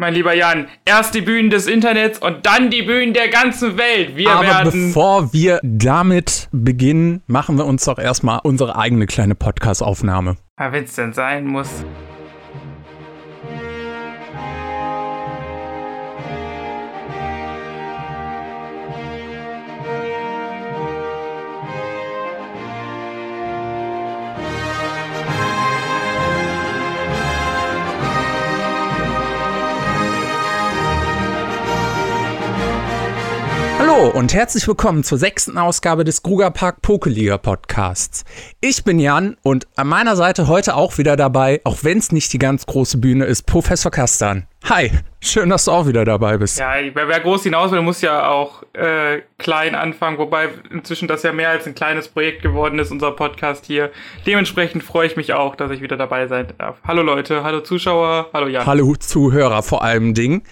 Mein lieber Jan, erst die Bühnen des Internets und dann die Bühnen der ganzen Welt. Wir Aber werden. bevor wir damit beginnen, machen wir uns doch erstmal unsere eigene kleine Podcast-Aufnahme. Ah, Wenn es denn sein muss. Hallo und herzlich willkommen zur sechsten Ausgabe des Gruger Park Pokeliga Podcasts. Ich bin Jan und an meiner Seite heute auch wieder dabei, auch wenn es nicht die ganz große Bühne ist, Professor Kastan. Hi, schön, dass du auch wieder dabei bist. Ja, wer, wer groß hinaus will, muss ja auch äh, klein anfangen, wobei inzwischen das ja mehr als ein kleines Projekt geworden ist, unser Podcast hier. Dementsprechend freue ich mich auch, dass ich wieder dabei sein darf. Hallo Leute, hallo Zuschauer, hallo Jan. Hallo Zuhörer vor allem Ding.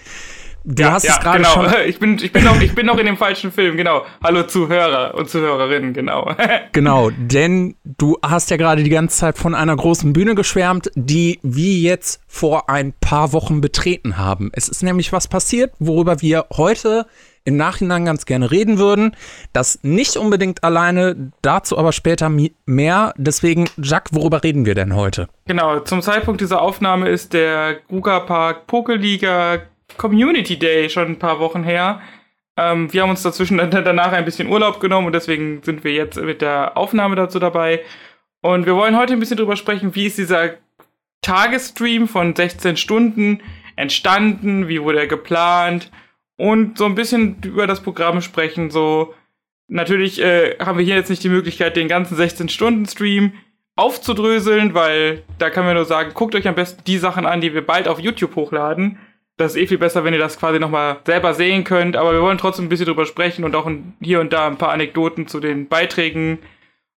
Du ja, hast ja, es gerade genau. schon Ich bin, ich, bin noch, ich bin noch in dem falschen Film, genau. Hallo Zuhörer und Zuhörerinnen, genau. Genau, denn du hast ja gerade die ganze Zeit von einer großen Bühne geschwärmt, die wir jetzt vor ein paar Wochen betreten haben. Es ist nämlich was passiert, worüber wir heute im Nachhinein ganz gerne reden würden. Das nicht unbedingt alleine, dazu aber später mehr. Deswegen, Jacques, worüber reden wir denn heute? Genau, zum Zeitpunkt dieser Aufnahme ist der Guga Park Pokeliga Community Day schon ein paar Wochen her. Ähm, wir haben uns dazwischen danach ein bisschen Urlaub genommen und deswegen sind wir jetzt mit der Aufnahme dazu dabei. Und wir wollen heute ein bisschen drüber sprechen, wie ist dieser Tagesstream von 16 Stunden entstanden, wie wurde er geplant und so ein bisschen über das Programm sprechen. So, natürlich äh, haben wir hier jetzt nicht die Möglichkeit, den ganzen 16-Stunden-Stream aufzudröseln, weil da kann man nur sagen, guckt euch am besten die Sachen an, die wir bald auf YouTube hochladen. Das ist eh viel besser, wenn ihr das quasi nochmal selber sehen könnt, aber wir wollen trotzdem ein bisschen drüber sprechen und auch hier und da ein paar Anekdoten zu den Beiträgen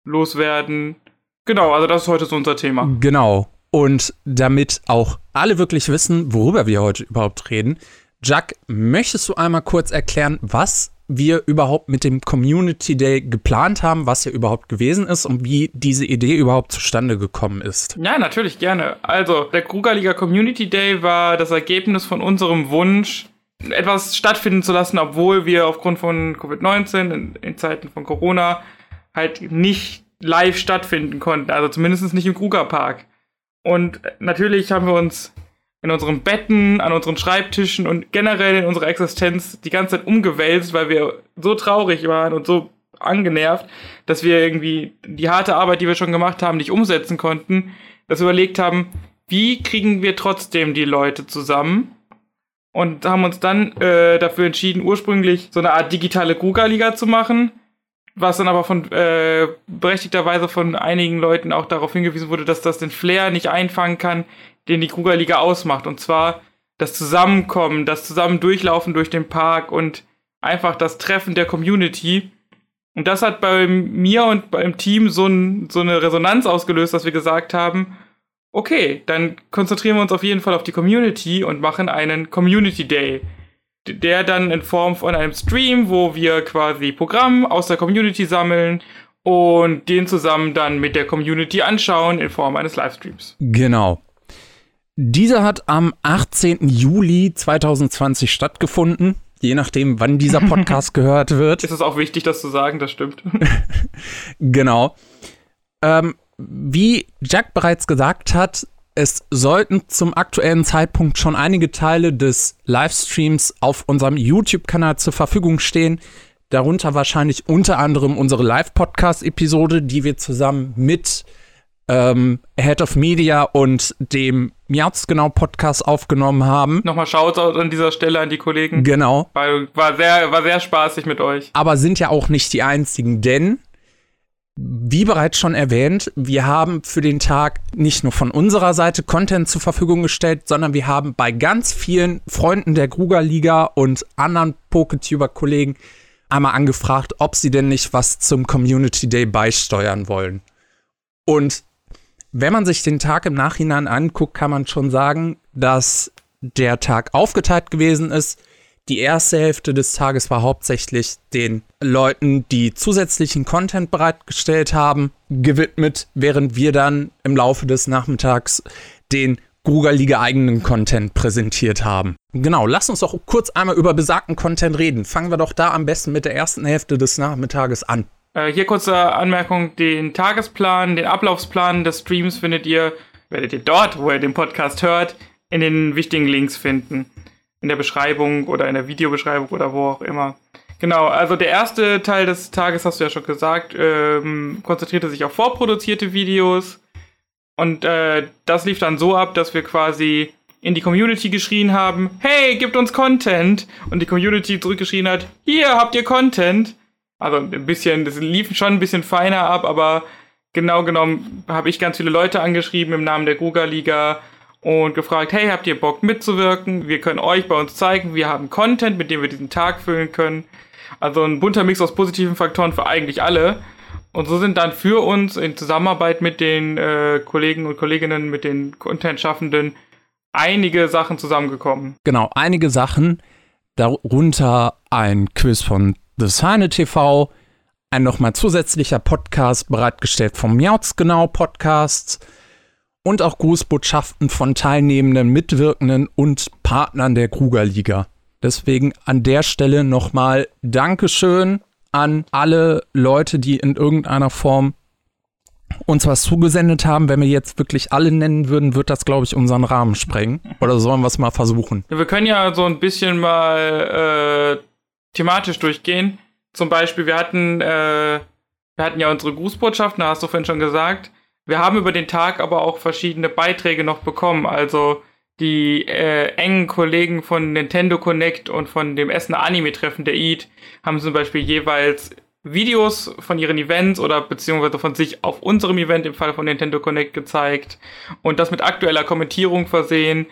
loswerden. Genau, also das ist heute so unser Thema. Genau. Und damit auch alle wirklich wissen, worüber wir heute überhaupt reden, Jack, möchtest du einmal kurz erklären, was wir überhaupt mit dem Community Day geplant haben, was er überhaupt gewesen ist und wie diese Idee überhaupt zustande gekommen ist? Ja, natürlich gerne. Also, der Krugerliga Community Day war das Ergebnis von unserem Wunsch, etwas stattfinden zu lassen, obwohl wir aufgrund von Covid-19 in, in Zeiten von Corona halt nicht live stattfinden konnten. Also zumindest nicht im Krugerpark. Und natürlich haben wir uns in unseren Betten, an unseren Schreibtischen und generell in unserer Existenz die ganze Zeit umgewälzt, weil wir so traurig waren und so angenervt, dass wir irgendwie die harte Arbeit, die wir schon gemacht haben, nicht umsetzen konnten, dass wir überlegt haben, wie kriegen wir trotzdem die Leute zusammen? Und haben uns dann äh, dafür entschieden, ursprünglich so eine Art digitale Gruga-Liga zu machen, was dann aber von äh, berechtigterweise von einigen Leuten auch darauf hingewiesen wurde, dass das den Flair nicht einfangen kann, den die Krugerliga ausmacht. Und zwar das Zusammenkommen, das Zusammen durchlaufen durch den Park und einfach das Treffen der Community. Und das hat bei mir und beim Team so, ein, so eine Resonanz ausgelöst, dass wir gesagt haben, okay, dann konzentrieren wir uns auf jeden Fall auf die Community und machen einen Community Day. Der dann in Form von einem Stream, wo wir quasi Programm aus der Community sammeln und den zusammen dann mit der Community anschauen in Form eines Livestreams. Genau. Dieser hat am 18. Juli 2020 stattgefunden, je nachdem, wann dieser Podcast gehört wird. Ist es auch wichtig, das zu sagen, das stimmt. Genau. Ähm, wie Jack bereits gesagt hat, es sollten zum aktuellen Zeitpunkt schon einige Teile des Livestreams auf unserem YouTube-Kanal zur Verfügung stehen. Darunter wahrscheinlich unter anderem unsere Live-Podcast-Episode, die wir zusammen mit ähm, Head of Media und dem Miauts genau Podcast aufgenommen haben. Nochmal Shoutout an dieser Stelle an die Kollegen. Genau. War, war, sehr, war sehr spaßig mit euch. aber sind ja auch nicht die einzigen, denn wie bereits schon erwähnt, wir haben für den Tag nicht nur von unserer Seite Content zur Verfügung gestellt, sondern wir haben bei ganz vielen Freunden der Gruger Liga und anderen Poketuber-Kollegen einmal angefragt, ob sie denn nicht was zum Community Day beisteuern wollen. Und wenn man sich den Tag im Nachhinein anguckt, kann man schon sagen, dass der Tag aufgeteilt gewesen ist. Die erste Hälfte des Tages war hauptsächlich den Leuten, die zusätzlichen Content bereitgestellt haben, gewidmet, während wir dann im Laufe des Nachmittags den Grugerliga eigenen Content präsentiert haben. Genau, lass uns doch kurz einmal über besagten Content reden. Fangen wir doch da am besten mit der ersten Hälfte des Nachmittages an. Äh, hier kurze Anmerkung: Den Tagesplan, den Ablaufsplan des Streams findet ihr, werdet ihr dort, wo ihr den Podcast hört, in den wichtigen Links finden. In der Beschreibung oder in der Videobeschreibung oder wo auch immer. Genau, also der erste Teil des Tages, hast du ja schon gesagt, ähm, konzentrierte sich auf vorproduzierte Videos. Und äh, das lief dann so ab, dass wir quasi in die Community geschrien haben, hey, gibt uns Content. Und die Community zurückgeschrien hat, hier habt ihr Content. Also ein bisschen, das lief schon ein bisschen feiner ab, aber genau genommen habe ich ganz viele Leute angeschrieben im Namen der Gruga Liga und gefragt, hey, habt ihr Bock mitzuwirken? Wir können euch bei uns zeigen, wir haben Content, mit dem wir diesen Tag füllen können. Also ein bunter Mix aus positiven Faktoren für eigentlich alle. Und so sind dann für uns in Zusammenarbeit mit den äh, Kollegen und Kolleginnen, mit den Content-Schaffenden, einige Sachen zusammengekommen. Genau, einige Sachen. Darunter ein Quiz von The Sine TV, ein nochmal zusätzlicher Podcast bereitgestellt vom Miauts Genau Podcasts und auch Grußbotschaften von teilnehmenden, Mitwirkenden und Partnern der Krugerliga. Deswegen an der Stelle nochmal Dankeschön an alle Leute, die in irgendeiner Form uns was zugesendet haben. Wenn wir jetzt wirklich alle nennen würden, wird das, glaube ich, unseren Rahmen sprengen. Oder sollen wir es mal versuchen? Wir können ja so ein bisschen mal äh, thematisch durchgehen. Zum Beispiel, wir hatten, äh, wir hatten ja unsere Grußbotschaften, da hast du vorhin schon gesagt. Wir haben über den Tag aber auch verschiedene Beiträge noch bekommen. Also die äh, engen Kollegen von Nintendo Connect und von dem Essener Anime-Treffen der EAT haben zum Beispiel jeweils Videos von ihren Events oder beziehungsweise von sich auf unserem Event im Fall von Nintendo Connect gezeigt und das mit aktueller Kommentierung versehen,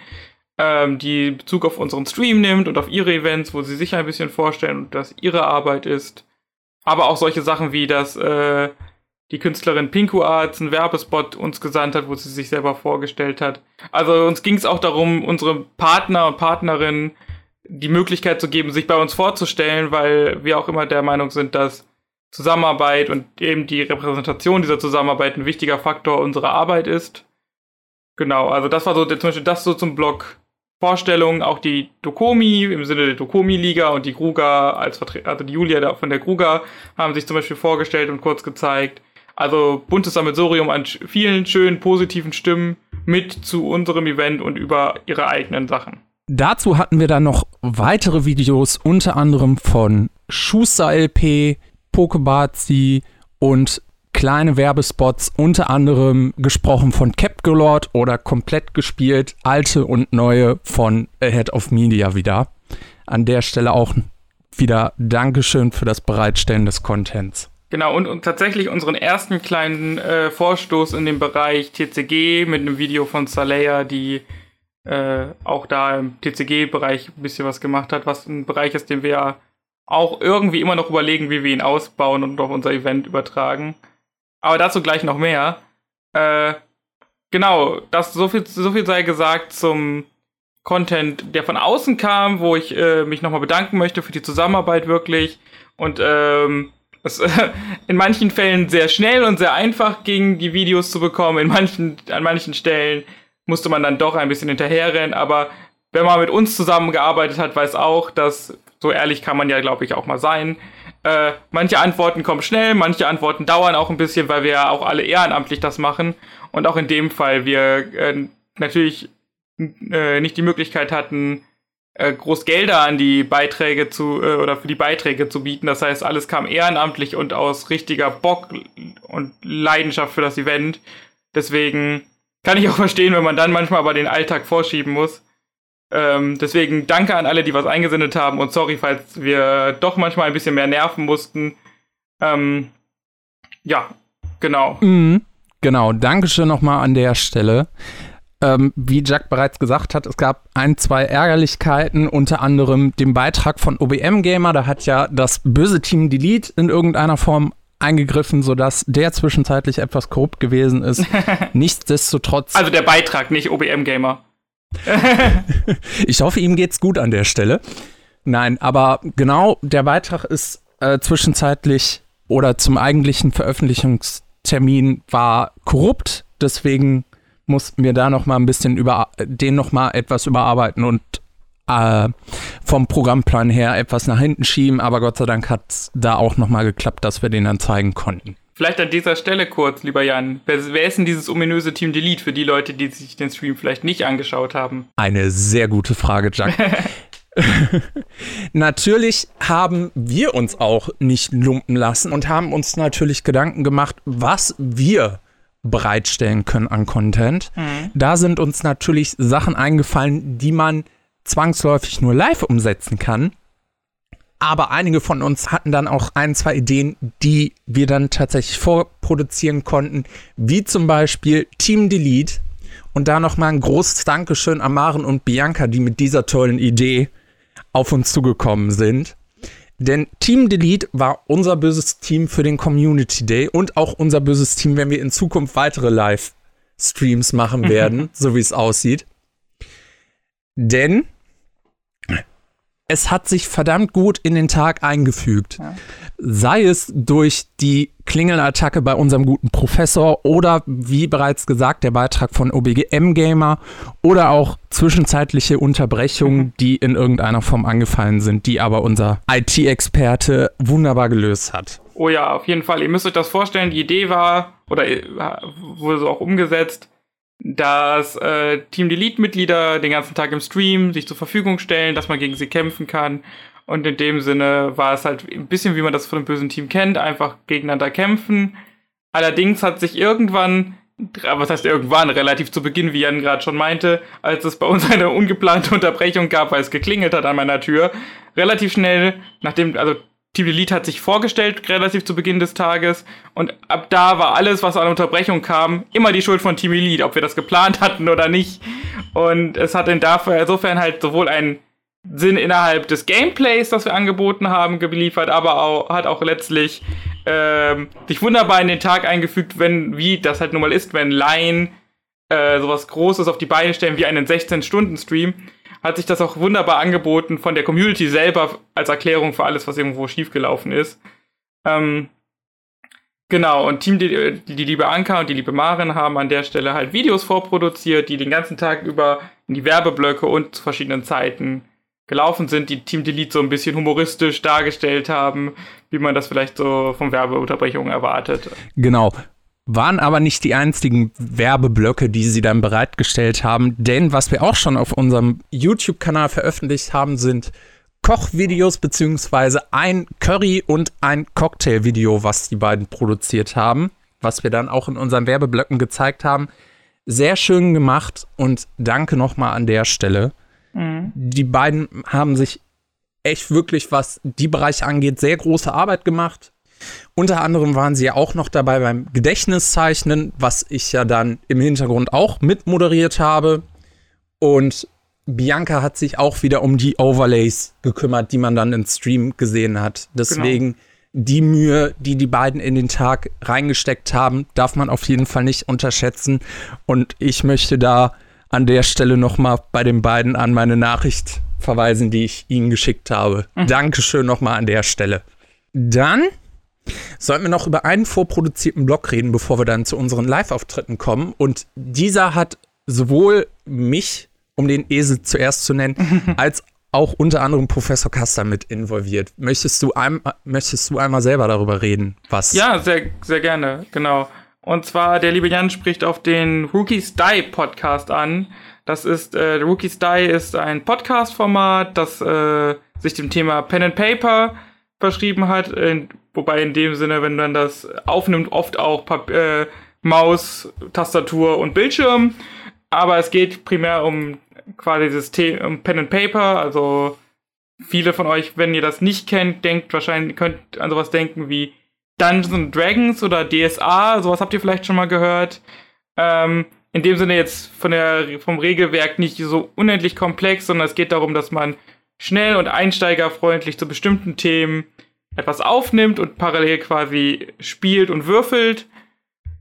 ähm, die Bezug auf unseren Stream nimmt und auf ihre Events, wo sie sich ein bisschen vorstellen und das ihre Arbeit ist. Aber auch solche Sachen wie, dass äh, die Künstlerin Pinku Arts einen Werbespot uns gesandt hat, wo sie sich selber vorgestellt hat. Also uns ging es auch darum, unsere Partner und Partnerinnen die Möglichkeit zu geben, sich bei uns vorzustellen, weil wir auch immer der Meinung sind, dass Zusammenarbeit und eben die Repräsentation dieser Zusammenarbeit ein wichtiger Faktor unserer Arbeit ist. Genau, also das war so zum Beispiel das so zum Blog Vorstellung, auch die Dokomi im Sinne der Dokomi-Liga und die Gruga als Vertreter, also die Julia von der Gruga haben sich zum Beispiel vorgestellt und kurz gezeigt. Also buntes Sammelsurium an vielen schönen positiven Stimmen mit zu unserem Event und über ihre eigenen Sachen. Dazu hatten wir dann noch weitere Videos, unter anderem von Schuster LP, Pokebazi und kleine Werbespots, unter anderem gesprochen von Capgolord oder komplett gespielt, alte und neue von Ahead of Media wieder. An der Stelle auch wieder Dankeschön für das Bereitstellen des Contents. Genau, und, und tatsächlich unseren ersten kleinen äh, Vorstoß in dem Bereich TCG mit einem Video von Saleya, die äh, auch da im TCG-Bereich ein bisschen was gemacht hat, was ein Bereich ist, den wir auch irgendwie immer noch überlegen, wie wir ihn ausbauen und auf unser Event übertragen. Aber dazu gleich noch mehr. Äh, genau, das so viel, so viel sei gesagt zum Content, der von außen kam, wo ich äh, mich nochmal bedanken möchte für die Zusammenarbeit wirklich. Und ähm, es äh, in manchen Fällen sehr schnell und sehr einfach ging, die Videos zu bekommen. In manchen, an manchen Stellen musste man dann doch ein bisschen hinterherrennen. Aber wenn man mit uns zusammengearbeitet hat, weiß auch, dass so ehrlich kann man ja, glaube ich, auch mal sein. Äh, manche Antworten kommen schnell, manche Antworten dauern auch ein bisschen, weil wir ja auch alle ehrenamtlich das machen. Und auch in dem Fall wir äh, natürlich äh, nicht die Möglichkeit hatten, äh, groß Gelder an die Beiträge zu äh, oder für die Beiträge zu bieten. Das heißt, alles kam ehrenamtlich und aus richtiger Bock und Leidenschaft für das Event. Deswegen kann ich auch verstehen, wenn man dann manchmal aber den Alltag vorschieben muss. Ähm, deswegen danke an alle, die was eingesendet haben und sorry, falls wir doch manchmal ein bisschen mehr nerven mussten. Ähm, ja, genau. Mhm, genau, Dankeschön nochmal an der Stelle. Ähm, wie Jack bereits gesagt hat, es gab ein, zwei Ärgerlichkeiten, unter anderem den Beitrag von OBM Gamer. Da hat ja das böse Team Delete in irgendeiner Form eingegriffen, sodass der zwischenzeitlich etwas korrupt gewesen ist. Nichtsdestotrotz. Also der Beitrag, nicht OBM Gamer. ich hoffe, ihm geht's gut an der Stelle. Nein, aber genau, der Beitrag ist äh, zwischenzeitlich oder zum eigentlichen Veröffentlichungstermin war korrupt. Deswegen mussten wir da noch mal ein bisschen über den noch mal etwas überarbeiten und äh, vom Programmplan her etwas nach hinten schieben, aber Gott sei Dank hat es da auch noch mal geklappt, dass wir den dann zeigen konnten. Vielleicht an dieser Stelle kurz, lieber Jan. Wer, wer ist denn dieses ominöse Team Delete für die Leute, die sich den Stream vielleicht nicht angeschaut haben? Eine sehr gute Frage, Jack. natürlich haben wir uns auch nicht lumpen lassen und haben uns natürlich Gedanken gemacht, was wir bereitstellen können an Content. Mhm. Da sind uns natürlich Sachen eingefallen, die man zwangsläufig nur live umsetzen kann. Aber einige von uns hatten dann auch ein, zwei Ideen, die wir dann tatsächlich vorproduzieren konnten, wie zum Beispiel Team Delete. Und da nochmal ein großes Dankeschön an Maren und Bianca, die mit dieser tollen Idee auf uns zugekommen sind. Denn Team Delete war unser böses Team für den Community Day und auch unser böses Team, wenn wir in Zukunft weitere Live-Streams machen werden, so wie es aussieht. Denn es hat sich verdammt gut in den Tag eingefügt. Ja. Sei es durch die Klingelattacke bei unserem guten Professor oder wie bereits gesagt der Beitrag von OBGM Gamer oder auch zwischenzeitliche Unterbrechungen, mhm. die in irgendeiner Form angefallen sind, die aber unser IT-Experte wunderbar gelöst hat. Oh ja, auf jeden Fall. Ihr müsst euch das vorstellen, die Idee war oder äh, wurde so auch umgesetzt dass äh, Team Delete-Mitglieder den ganzen Tag im Stream sich zur Verfügung stellen, dass man gegen sie kämpfen kann. Und in dem Sinne war es halt ein bisschen, wie man das von einem bösen Team kennt, einfach gegeneinander kämpfen. Allerdings hat sich irgendwann, was heißt irgendwann, relativ zu Beginn, wie Jan gerade schon meinte, als es bei uns eine ungeplante Unterbrechung gab, weil es geklingelt hat an meiner Tür, relativ schnell, nachdem, also Team Elite hat sich vorgestellt, relativ zu Beginn des Tages. Und ab da war alles, was an Unterbrechung kam, immer die Schuld von Team Elite, ob wir das geplant hatten oder nicht. Und es hat insofern halt sowohl einen Sinn innerhalb des Gameplays, das wir angeboten haben, geliefert, aber auch, hat auch letztlich ähm, sich wunderbar in den Tag eingefügt, wenn, wie das halt nun mal ist, wenn Line äh, sowas Großes auf die Beine stellen wie einen 16-Stunden-Stream hat sich das auch wunderbar angeboten von der Community selber als Erklärung für alles, was irgendwo schiefgelaufen ist. Ähm, genau, und Team, die, die liebe Anka und die liebe Marin haben an der Stelle halt Videos vorproduziert, die den ganzen Tag über in die Werbeblöcke und zu verschiedenen Zeiten gelaufen sind, die Team Delete so ein bisschen humoristisch dargestellt haben, wie man das vielleicht so von Werbeunterbrechungen erwartet. Genau waren aber nicht die einzigen Werbeblöcke, die sie dann bereitgestellt haben, denn was wir auch schon auf unserem YouTube-Kanal veröffentlicht haben, sind Kochvideos beziehungsweise ein Curry und ein Cocktail-Video, was die beiden produziert haben, was wir dann auch in unseren Werbeblöcken gezeigt haben. Sehr schön gemacht und danke nochmal an der Stelle. Mhm. Die beiden haben sich echt wirklich, was die Bereiche angeht, sehr große Arbeit gemacht. Unter anderem waren sie ja auch noch dabei beim Gedächtniszeichnen, was ich ja dann im Hintergrund auch mitmoderiert habe. Und Bianca hat sich auch wieder um die Overlays gekümmert, die man dann im Stream gesehen hat. Deswegen genau. die Mühe, die die beiden in den Tag reingesteckt haben, darf man auf jeden Fall nicht unterschätzen. Und ich möchte da an der Stelle noch mal bei den beiden an meine Nachricht verweisen, die ich ihnen geschickt habe. Mhm. Dankeschön noch mal an der Stelle. Dann Sollten wir noch über einen vorproduzierten Blog reden, bevor wir dann zu unseren Live-Auftritten kommen. Und dieser hat sowohl mich, um den Esel zuerst zu nennen, als auch unter anderem Professor Kaster mit involviert. Möchtest du, ein, möchtest du einmal selber darüber reden, was? Ja, sehr, sehr gerne, genau. Und zwar, der liebe Jan spricht auf den Rookies Die Podcast an. Das ist, äh, Rookies Die ist ein Podcast-Format, das äh, sich dem Thema Pen and Paper verschrieben hat, wobei in dem Sinne, wenn man das aufnimmt, oft auch Pap äh, Maus, Tastatur und Bildschirm. Aber es geht primär um quasi das Thema um Pen and Paper, also viele von euch, wenn ihr das nicht kennt, denkt wahrscheinlich, könnt an sowas denken wie Dungeons Dragons oder DSA, sowas habt ihr vielleicht schon mal gehört. Ähm, in dem Sinne jetzt von der, vom Regelwerk nicht so unendlich komplex, sondern es geht darum, dass man schnell und einsteigerfreundlich zu bestimmten Themen etwas aufnimmt und parallel quasi spielt und würfelt.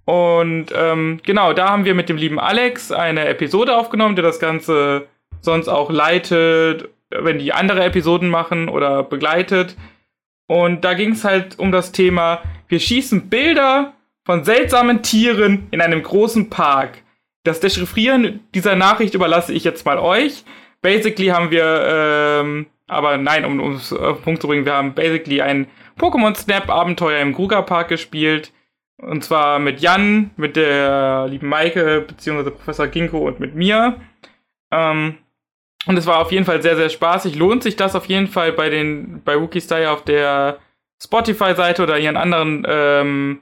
Und ähm, genau, da haben wir mit dem lieben Alex eine Episode aufgenommen, der das Ganze sonst auch leitet, wenn die andere Episoden machen oder begleitet. Und da ging es halt um das Thema, wir schießen Bilder von seltsamen Tieren in einem großen Park. das Dechiffrieren dieser Nachricht überlasse ich jetzt mal euch. Basically haben wir, ähm, aber nein, um es auf den Punkt zu bringen, wir haben basically ein Pokémon Snap Abenteuer im Kruger Park gespielt. Und zwar mit Jan, mit der lieben Maike, beziehungsweise Professor Ginko und mit mir. Ähm, und es war auf jeden Fall sehr, sehr spaßig. Lohnt sich das auf jeden Fall bei den, bei Wookie Style auf der Spotify-Seite oder ihren anderen ähm,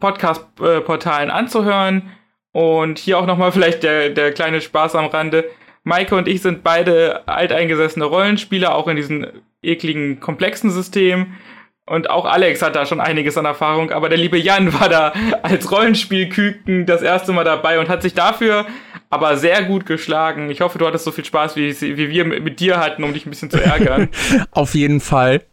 Podcast-Portalen anzuhören. Und hier auch nochmal vielleicht der, der kleine Spaß am Rande. Maike und ich sind beide alteingesessene Rollenspieler, auch in diesem ekligen, komplexen System. Und auch Alex hat da schon einiges an Erfahrung, aber der liebe Jan war da als Rollenspielküken das erste Mal dabei und hat sich dafür aber sehr gut geschlagen. Ich hoffe, du hattest so viel Spaß, wie, wie wir mit, dir hatten, um dich ein bisschen zu ärgern. Auf jeden Fall.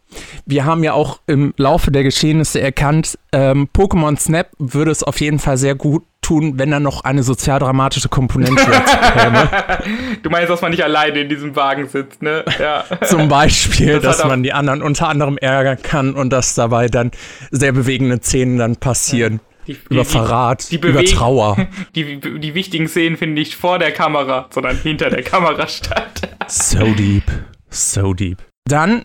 Wir haben ja auch im Laufe der Geschehnisse erkannt, ähm, Pokémon Snap würde es auf jeden Fall sehr gut tun, wenn da noch eine sozialdramatische Komponente käme. Du meinst, dass man nicht alleine in diesem Wagen sitzt, ne? Ja. Zum Beispiel, das dass man die anderen unter anderem ärgern kann und dass dabei dann sehr bewegende Szenen dann passieren. Die, die, über Verrat, die, über Trauer. Die, die wichtigen Szenen finden nicht vor der Kamera, sondern hinter der Kamera statt. So deep, so deep. Dann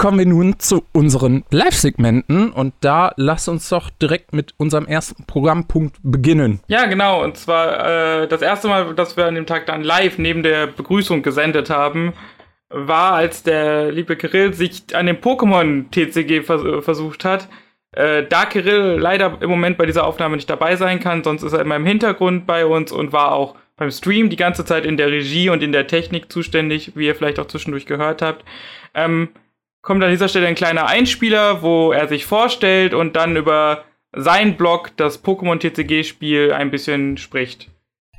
kommen wir nun zu unseren Live-Segmenten und da lass uns doch direkt mit unserem ersten Programmpunkt beginnen. Ja, genau. Und zwar äh, das erste Mal, dass wir an dem Tag dann live neben der Begrüßung gesendet haben, war, als der liebe Kirill sich an dem Pokémon-TCG vers versucht hat. Äh, da Kirill leider im Moment bei dieser Aufnahme nicht dabei sein kann, sonst ist er immer im Hintergrund bei uns und war auch beim Stream die ganze Zeit in der Regie und in der Technik zuständig, wie ihr vielleicht auch zwischendurch gehört habt. Ähm, kommt an dieser Stelle ein kleiner Einspieler, wo er sich vorstellt und dann über sein Blog, das Pokémon TCG-Spiel, ein bisschen spricht.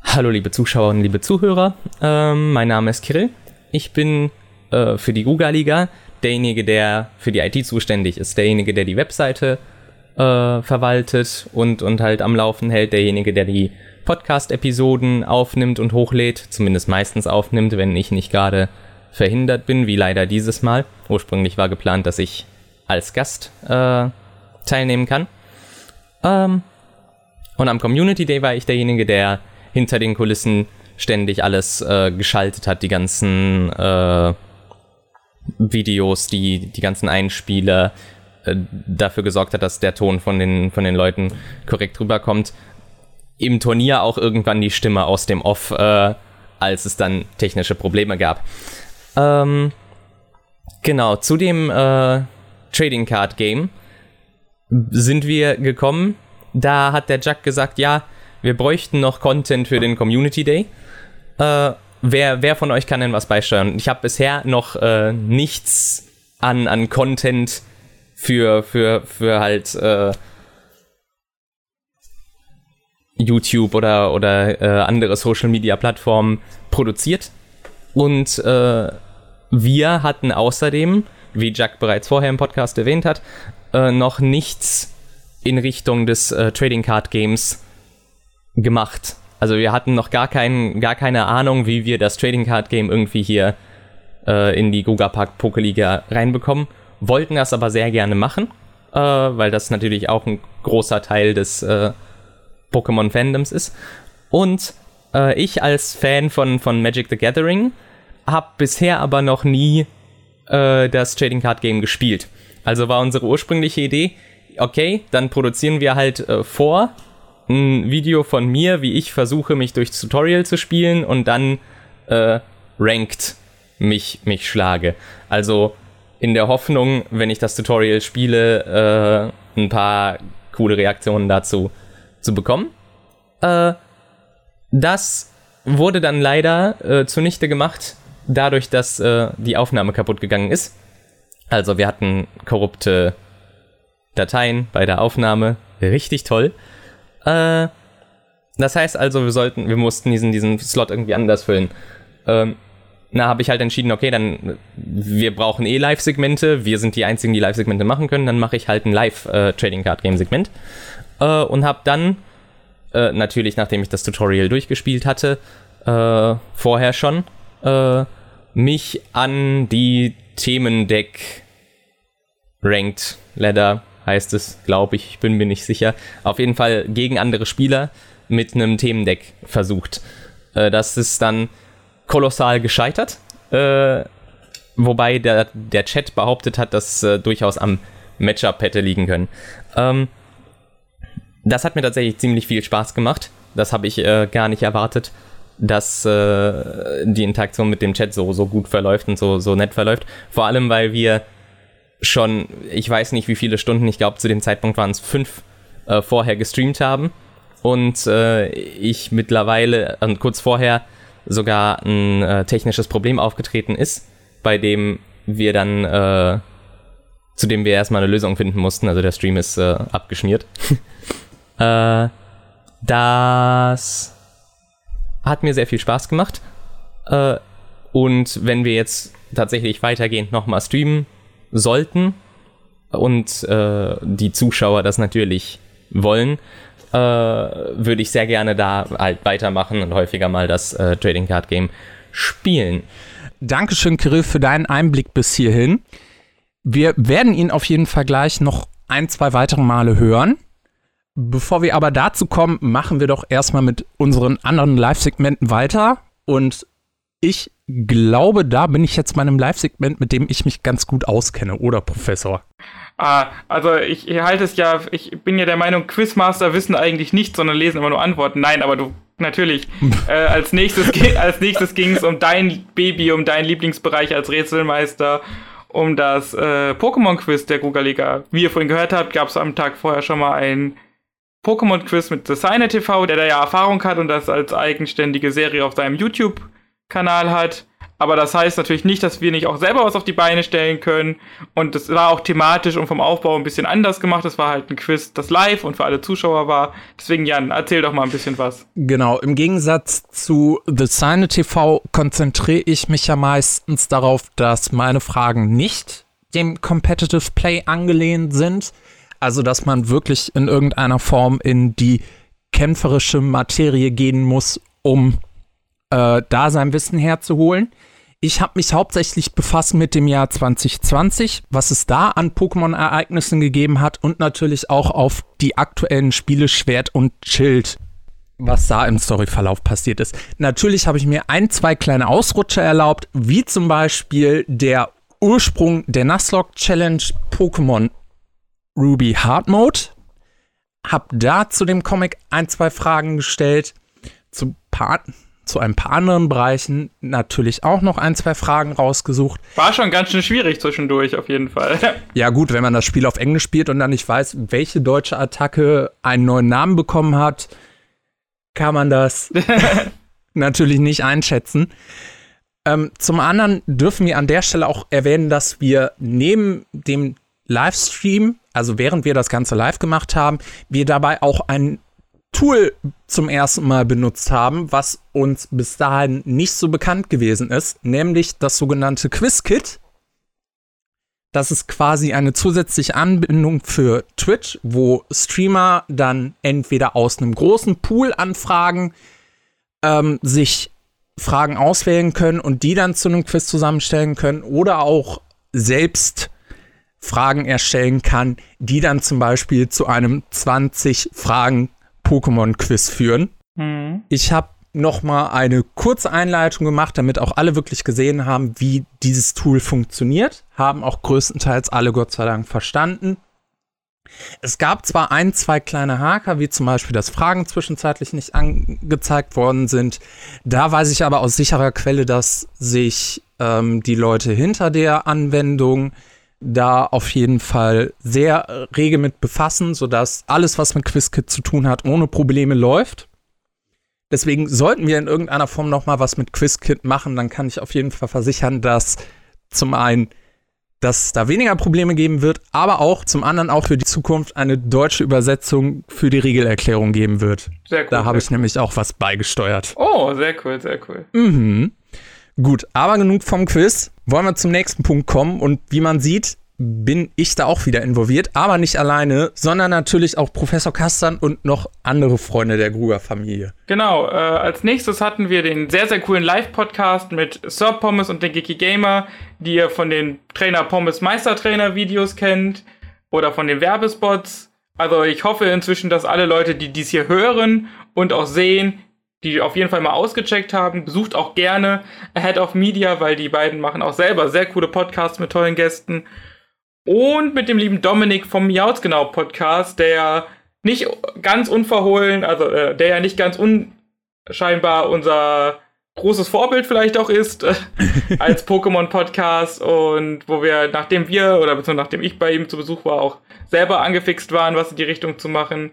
Hallo liebe Zuschauer und liebe Zuhörer, ähm, mein Name ist Kirill. Ich bin äh, für die Guga-Liga derjenige, der für die IT zuständig ist, derjenige, der die Webseite äh, verwaltet und, und halt am Laufen hält, derjenige, der die Podcast-Episoden aufnimmt und hochlädt, zumindest meistens aufnimmt, wenn ich nicht gerade verhindert bin, wie leider dieses Mal. Ursprünglich war geplant, dass ich als Gast äh, teilnehmen kann. Ähm, und am Community Day war ich derjenige, der hinter den Kulissen ständig alles äh, geschaltet hat, die ganzen äh, Videos, die, die ganzen Einspieler, äh, dafür gesorgt hat, dass der Ton von den, von den Leuten korrekt rüberkommt. Im Turnier auch irgendwann die Stimme aus dem Off, äh, als es dann technische Probleme gab. Ähm, genau, zu dem äh, Trading Card Game sind wir gekommen. Da hat der Jack gesagt, ja, wir bräuchten noch Content für den Community Day. Äh, wer, wer von euch kann denn was beisteuern? Ich habe bisher noch äh, nichts an, an Content für, für, für halt äh, YouTube oder, oder äh, andere Social Media Plattformen produziert. Und äh, wir hatten außerdem, wie Jack bereits vorher im Podcast erwähnt hat, äh, noch nichts in Richtung des äh, Trading Card Games gemacht. Also wir hatten noch gar, kein, gar keine Ahnung, wie wir das Trading Card Game irgendwie hier äh, in die Guga Park Pokéliga reinbekommen. Wollten das aber sehr gerne machen, äh, weil das natürlich auch ein großer Teil des äh, Pokémon-Fandoms ist. Und äh, ich als Fan von, von Magic the Gathering habe bisher aber noch nie äh, das Trading Card Game gespielt. Also war unsere ursprüngliche Idee, okay, dann produzieren wir halt äh, vor ein Video von mir, wie ich versuche, mich durchs Tutorial zu spielen und dann äh, ranked mich, mich schlage. Also in der Hoffnung, wenn ich das Tutorial spiele, äh, ein paar coole Reaktionen dazu zu bekommen. Äh, das wurde dann leider äh, zunichte gemacht, dadurch, dass äh, die Aufnahme kaputt gegangen ist. Also wir hatten korrupte Dateien bei der Aufnahme. Richtig toll. Äh, das heißt also, wir sollten, wir mussten diesen, diesen Slot irgendwie anders füllen. Ähm, na, habe ich halt entschieden, okay, dann wir brauchen eh Live-Segmente, wir sind die einzigen, die Live-Segmente machen können, dann mache ich halt ein Live-Trading Card Game-Segment. Äh, und habe dann, äh, natürlich nachdem ich das Tutorial durchgespielt hatte, äh, vorher schon, äh, mich an die Themendeck Ranked Ladder heißt es, glaube ich, ich bin mir nicht sicher. Auf jeden Fall gegen andere Spieler mit einem Themendeck versucht. Äh, das ist dann kolossal gescheitert. Äh, wobei der, der Chat behauptet hat, dass durchaus am Matchup hätte liegen können. Ähm, das hat mir tatsächlich ziemlich viel Spaß gemacht. Das habe ich äh, gar nicht erwartet, dass äh, die Interaktion mit dem Chat so, so gut verläuft und so, so nett verläuft. Vor allem, weil wir schon, ich weiß nicht wie viele Stunden, ich glaube zu dem Zeitpunkt waren es fünf, äh, vorher gestreamt haben. Und äh, ich mittlerweile, und kurz vorher, sogar ein äh, technisches Problem aufgetreten ist, bei dem wir dann, äh, zu dem wir erstmal eine Lösung finden mussten. Also der Stream ist äh, abgeschmiert. äh, das hat mir sehr viel Spaß gemacht. Äh, und wenn wir jetzt tatsächlich weitergehend nochmal streamen sollten und äh, die Zuschauer das natürlich wollen, äh, würde ich sehr gerne da halt weitermachen und häufiger mal das äh, Trading Card Game spielen. Dankeschön, Kirill, für deinen Einblick bis hierhin. Wir werden ihn auf jeden Fall gleich noch ein, zwei weitere Male hören. Bevor wir aber dazu kommen, machen wir doch erstmal mit unseren anderen Live-Segmenten weiter. Und ich glaube, da bin ich jetzt bei einem Live-Segment, mit dem ich mich ganz gut auskenne, oder Professor? Ah, also ich, ich halte es ja, ich bin ja der Meinung, Quizmaster wissen eigentlich nichts, sondern lesen immer nur Antworten. Nein, aber du natürlich. äh, als nächstes, als nächstes ging es um dein Baby, um deinen Lieblingsbereich als Rätselmeister, um das äh, Pokémon-Quiz der Google-Liga. Wie ihr vorhin gehört habt, gab es am Tag vorher schon mal ein Pokémon-Quiz mit Designer TV, der da ja Erfahrung hat und das als eigenständige Serie auf seinem YouTube-Kanal hat. Aber das heißt natürlich nicht, dass wir nicht auch selber was auf die Beine stellen können. Und das war auch thematisch und vom Aufbau ein bisschen anders gemacht. Das war halt ein Quiz, das live und für alle Zuschauer war. Deswegen, Jan, erzähl doch mal ein bisschen was. Genau, im Gegensatz zu The Sign TV konzentriere ich mich ja meistens darauf, dass meine Fragen nicht dem Competitive Play angelehnt sind. Also, dass man wirklich in irgendeiner Form in die kämpferische Materie gehen muss, um äh, da sein Wissen herzuholen. Ich habe mich hauptsächlich befasst mit dem Jahr 2020, was es da an Pokémon-Ereignissen gegeben hat und natürlich auch auf die aktuellen Spiele Schwert und Schild, was da im Storyverlauf passiert ist. Natürlich habe ich mir ein, zwei kleine Ausrutscher erlaubt, wie zum Beispiel der Ursprung der Nuzlocke Challenge Pokémon Ruby Hard Mode. Hab da zu dem Comic ein, zwei Fragen gestellt. Zu, paar, zu ein paar anderen Bereichen natürlich auch noch ein, zwei Fragen rausgesucht. War schon ganz schön schwierig zwischendurch, auf jeden Fall. Ja, gut, wenn man das Spiel auf Englisch spielt und dann nicht weiß, welche deutsche Attacke einen neuen Namen bekommen hat, kann man das natürlich nicht einschätzen. Ähm, zum anderen dürfen wir an der Stelle auch erwähnen, dass wir neben dem Livestream, also während wir das Ganze live gemacht haben, wir dabei auch ein Tool zum ersten Mal benutzt haben, was uns bis dahin nicht so bekannt gewesen ist, nämlich das sogenannte Quizkit. Das ist quasi eine zusätzliche Anbindung für Twitch, wo Streamer dann entweder aus einem großen Pool an Fragen ähm, sich Fragen auswählen können und die dann zu einem Quiz zusammenstellen können oder auch selbst Fragen erstellen kann, die dann zum Beispiel zu einem 20 Fragen Pokémon-Quiz führen. Mhm. Ich habe noch mal eine kurze Einleitung gemacht, damit auch alle wirklich gesehen haben, wie dieses Tool funktioniert. Haben auch größtenteils alle Gott sei Dank verstanden. Es gab zwar ein, zwei kleine Haker, wie zum Beispiel, dass Fragen zwischenzeitlich nicht angezeigt worden sind. Da weiß ich aber aus sicherer Quelle, dass sich ähm, die Leute hinter der Anwendung da auf jeden Fall sehr rege mit befassen, sodass alles, was mit QuizKit zu tun hat, ohne Probleme läuft. Deswegen sollten wir in irgendeiner Form noch mal was mit QuizKit machen, dann kann ich auf jeden Fall versichern, dass zum einen dass da weniger Probleme geben wird, aber auch zum anderen auch für die Zukunft eine deutsche Übersetzung für die Regelerklärung geben wird. Sehr cool. Da habe ich nämlich auch was beigesteuert. Oh, sehr cool, sehr cool. Mhm. Gut, aber genug vom Quiz. Wollen wir zum nächsten Punkt kommen und wie man sieht, bin ich da auch wieder involviert, aber nicht alleine, sondern natürlich auch Professor Kastan und noch andere Freunde der Gruger-Familie. Genau, äh, als nächstes hatten wir den sehr, sehr coolen Live-Podcast mit Sir Pommes und den Geeky Gamer, die ihr von den Trainer Pommes Meistertrainer-Videos kennt oder von den Werbespots. Also ich hoffe inzwischen, dass alle Leute, die dies hier hören und auch sehen, die auf jeden Fall mal ausgecheckt haben. Besucht auch gerne Ahead of Media, weil die beiden machen auch selber sehr coole Podcasts mit tollen Gästen. Und mit dem lieben Dominik vom Miauts genau Podcast, der nicht ganz unverhohlen, also äh, der ja nicht ganz unscheinbar unser großes Vorbild vielleicht auch ist äh, als Pokémon-Podcast und wo wir, nachdem wir oder beziehungsweise nachdem ich bei ihm zu Besuch war, auch selber angefixt waren, was in die Richtung zu machen.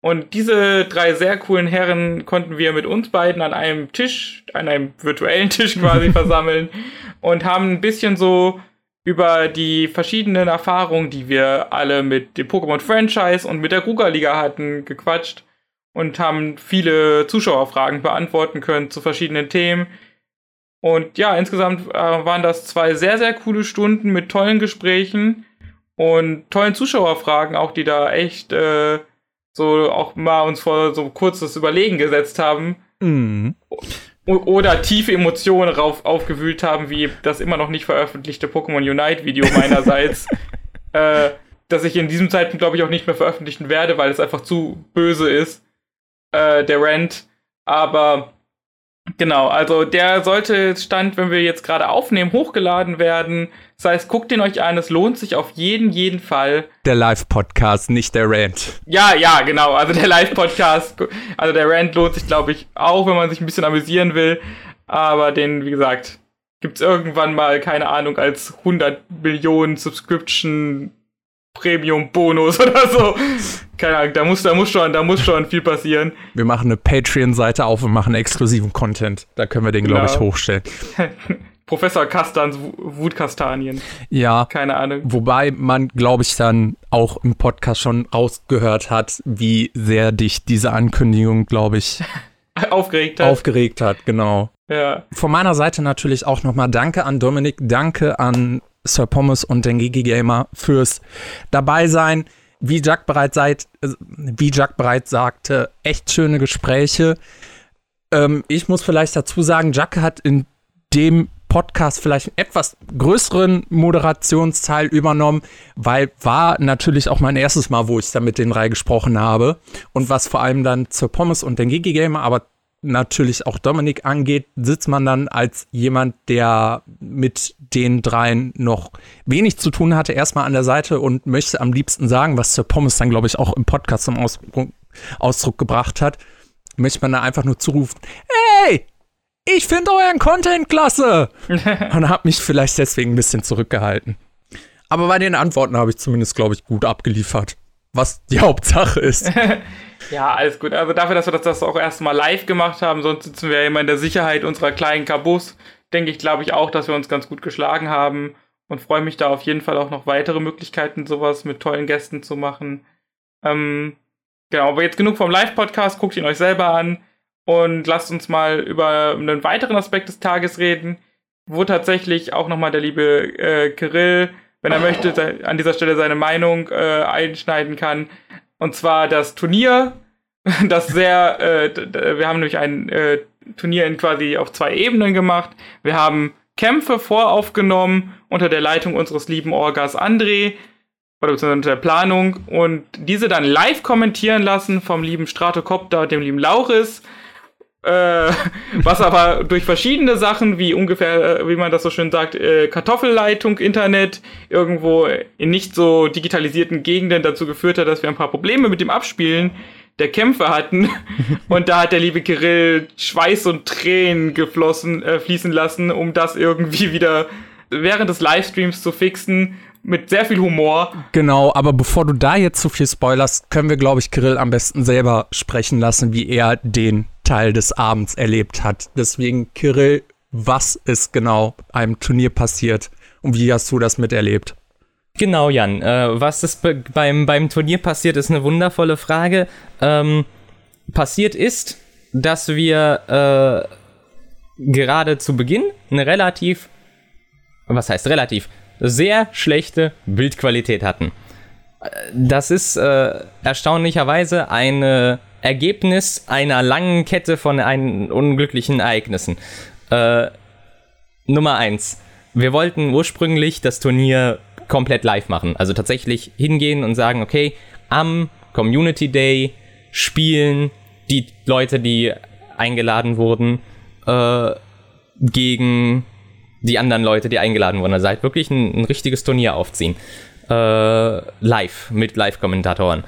Und diese drei sehr coolen Herren konnten wir mit uns beiden an einem Tisch, an einem virtuellen Tisch quasi versammeln und haben ein bisschen so über die verschiedenen Erfahrungen, die wir alle mit dem Pokémon-Franchise und mit der Ruga-Liga hatten, gequatscht und haben viele Zuschauerfragen beantworten können zu verschiedenen Themen. Und ja, insgesamt äh, waren das zwei sehr, sehr coole Stunden mit tollen Gesprächen und tollen Zuschauerfragen, auch die da echt äh, so auch mal uns vor so kurzes Überlegen gesetzt haben. Mhm oder tiefe Emotionen rauf, aufgewühlt haben, wie das immer noch nicht veröffentlichte Pokémon Unite Video meinerseits, äh, das ich in diesem Zeitpunkt, glaube ich, auch nicht mehr veröffentlichen werde, weil es einfach zu böse ist, äh, der Rant. Aber genau, also der sollte Stand, wenn wir jetzt gerade aufnehmen, hochgeladen werden. Das heißt, guckt den euch an, es lohnt sich auf jeden, jeden Fall. Der Live-Podcast, nicht der Rant. Ja, ja, genau. Also der Live-Podcast, also der Rant lohnt sich, glaube ich, auch, wenn man sich ein bisschen amüsieren will. Aber den, wie gesagt, gibt es irgendwann mal, keine Ahnung, als 100 Millionen Subscription Premium-Bonus oder so. Keine Ahnung, da muss, da, muss schon, da muss schon viel passieren. Wir machen eine Patreon-Seite auf und machen exklusiven Content. Da können wir den, glaube ich, genau. hochstellen. Professor Kastans Wutkastanien. Ja. Keine Ahnung. Wobei man, glaube ich, dann auch im Podcast schon rausgehört hat, wie sehr dich diese Ankündigung, glaube ich, aufgeregt hat. Aufgeregt hat, genau. Ja. Von meiner Seite natürlich auch nochmal Danke an Dominik, danke an Sir Pommes und den Gigi Gamer fürs Dabeisein. Wie Jack bereits, seit, wie Jack bereits sagte, echt schöne Gespräche. Ähm, ich muss vielleicht dazu sagen, Jack hat in dem Podcast vielleicht einen etwas größeren Moderationsteil übernommen, weil war natürlich auch mein erstes Mal, wo ich da mit den drei gesprochen habe. Und was vor allem dann zur Pommes und den Gigi Gamer, aber natürlich auch Dominik angeht, sitzt man dann als jemand, der mit den dreien noch wenig zu tun hatte, erstmal an der Seite und möchte am liebsten sagen, was Sir Pommes dann, glaube ich, auch im Podcast zum Ausdruck, Ausdruck gebracht hat, möchte man da einfach nur zurufen, hey, ich finde euren Content klasse. und habe mich vielleicht deswegen ein bisschen zurückgehalten. Aber bei den Antworten habe ich zumindest, glaube ich, gut abgeliefert. Was die Hauptsache ist. ja, alles gut. Also dafür, dass wir das auch erstmal live gemacht haben, sonst sitzen wir ja immer in der Sicherheit unserer kleinen Kabus, denke ich, glaube ich auch, dass wir uns ganz gut geschlagen haben und freue mich da auf jeden Fall auch noch weitere Möglichkeiten, sowas mit tollen Gästen zu machen. Ähm, genau, aber jetzt genug vom Live-Podcast, guckt ihn euch selber an und lasst uns mal über einen weiteren Aspekt des Tages reden, wo tatsächlich auch nochmal der liebe äh, Kirill, wenn er möchte, an dieser Stelle seine Meinung äh, einschneiden kann. Und zwar das Turnier, das sehr, äh, wir haben nämlich ein äh, Turnier in quasi auf zwei Ebenen gemacht. Wir haben Kämpfe voraufgenommen unter der Leitung unseres lieben Orgas André oder beziehungsweise unter der Planung und diese dann live kommentieren lassen vom lieben Stratocopter dem lieben Lauris äh, was aber durch verschiedene Sachen, wie ungefähr, äh, wie man das so schön sagt, äh, Kartoffelleitung, Internet, irgendwo in nicht so digitalisierten Gegenden dazu geführt hat, dass wir ein paar Probleme mit dem Abspielen der Kämpfe hatten. und da hat der liebe Kirill Schweiß und Tränen geflossen, äh, fließen lassen, um das irgendwie wieder während des Livestreams zu fixen mit sehr viel Humor. Genau, aber bevor du da jetzt zu viel spoilerst, können wir, glaube ich, Kirill am besten selber sprechen lassen, wie er den Teil des Abends erlebt hat. Deswegen, Kirill, was ist genau einem Turnier passiert und wie hast du das miterlebt? Genau, Jan. Äh, was ist beim, beim Turnier passiert, ist eine wundervolle Frage. Ähm, passiert ist, dass wir äh, gerade zu Beginn eine relativ, was heißt relativ, sehr schlechte Bildqualität hatten. Das ist äh, erstaunlicherweise ein äh, Ergebnis einer langen Kette von ein, unglücklichen Ereignissen. Äh, Nummer eins: Wir wollten ursprünglich das Turnier komplett live machen. Also tatsächlich hingehen und sagen, okay, am Community Day spielen die Leute, die eingeladen wurden, äh, gegen die anderen Leute, die eingeladen wurden. Also halt wirklich ein, ein richtiges Turnier aufziehen. Äh, live, mit Live-Kommentatoren.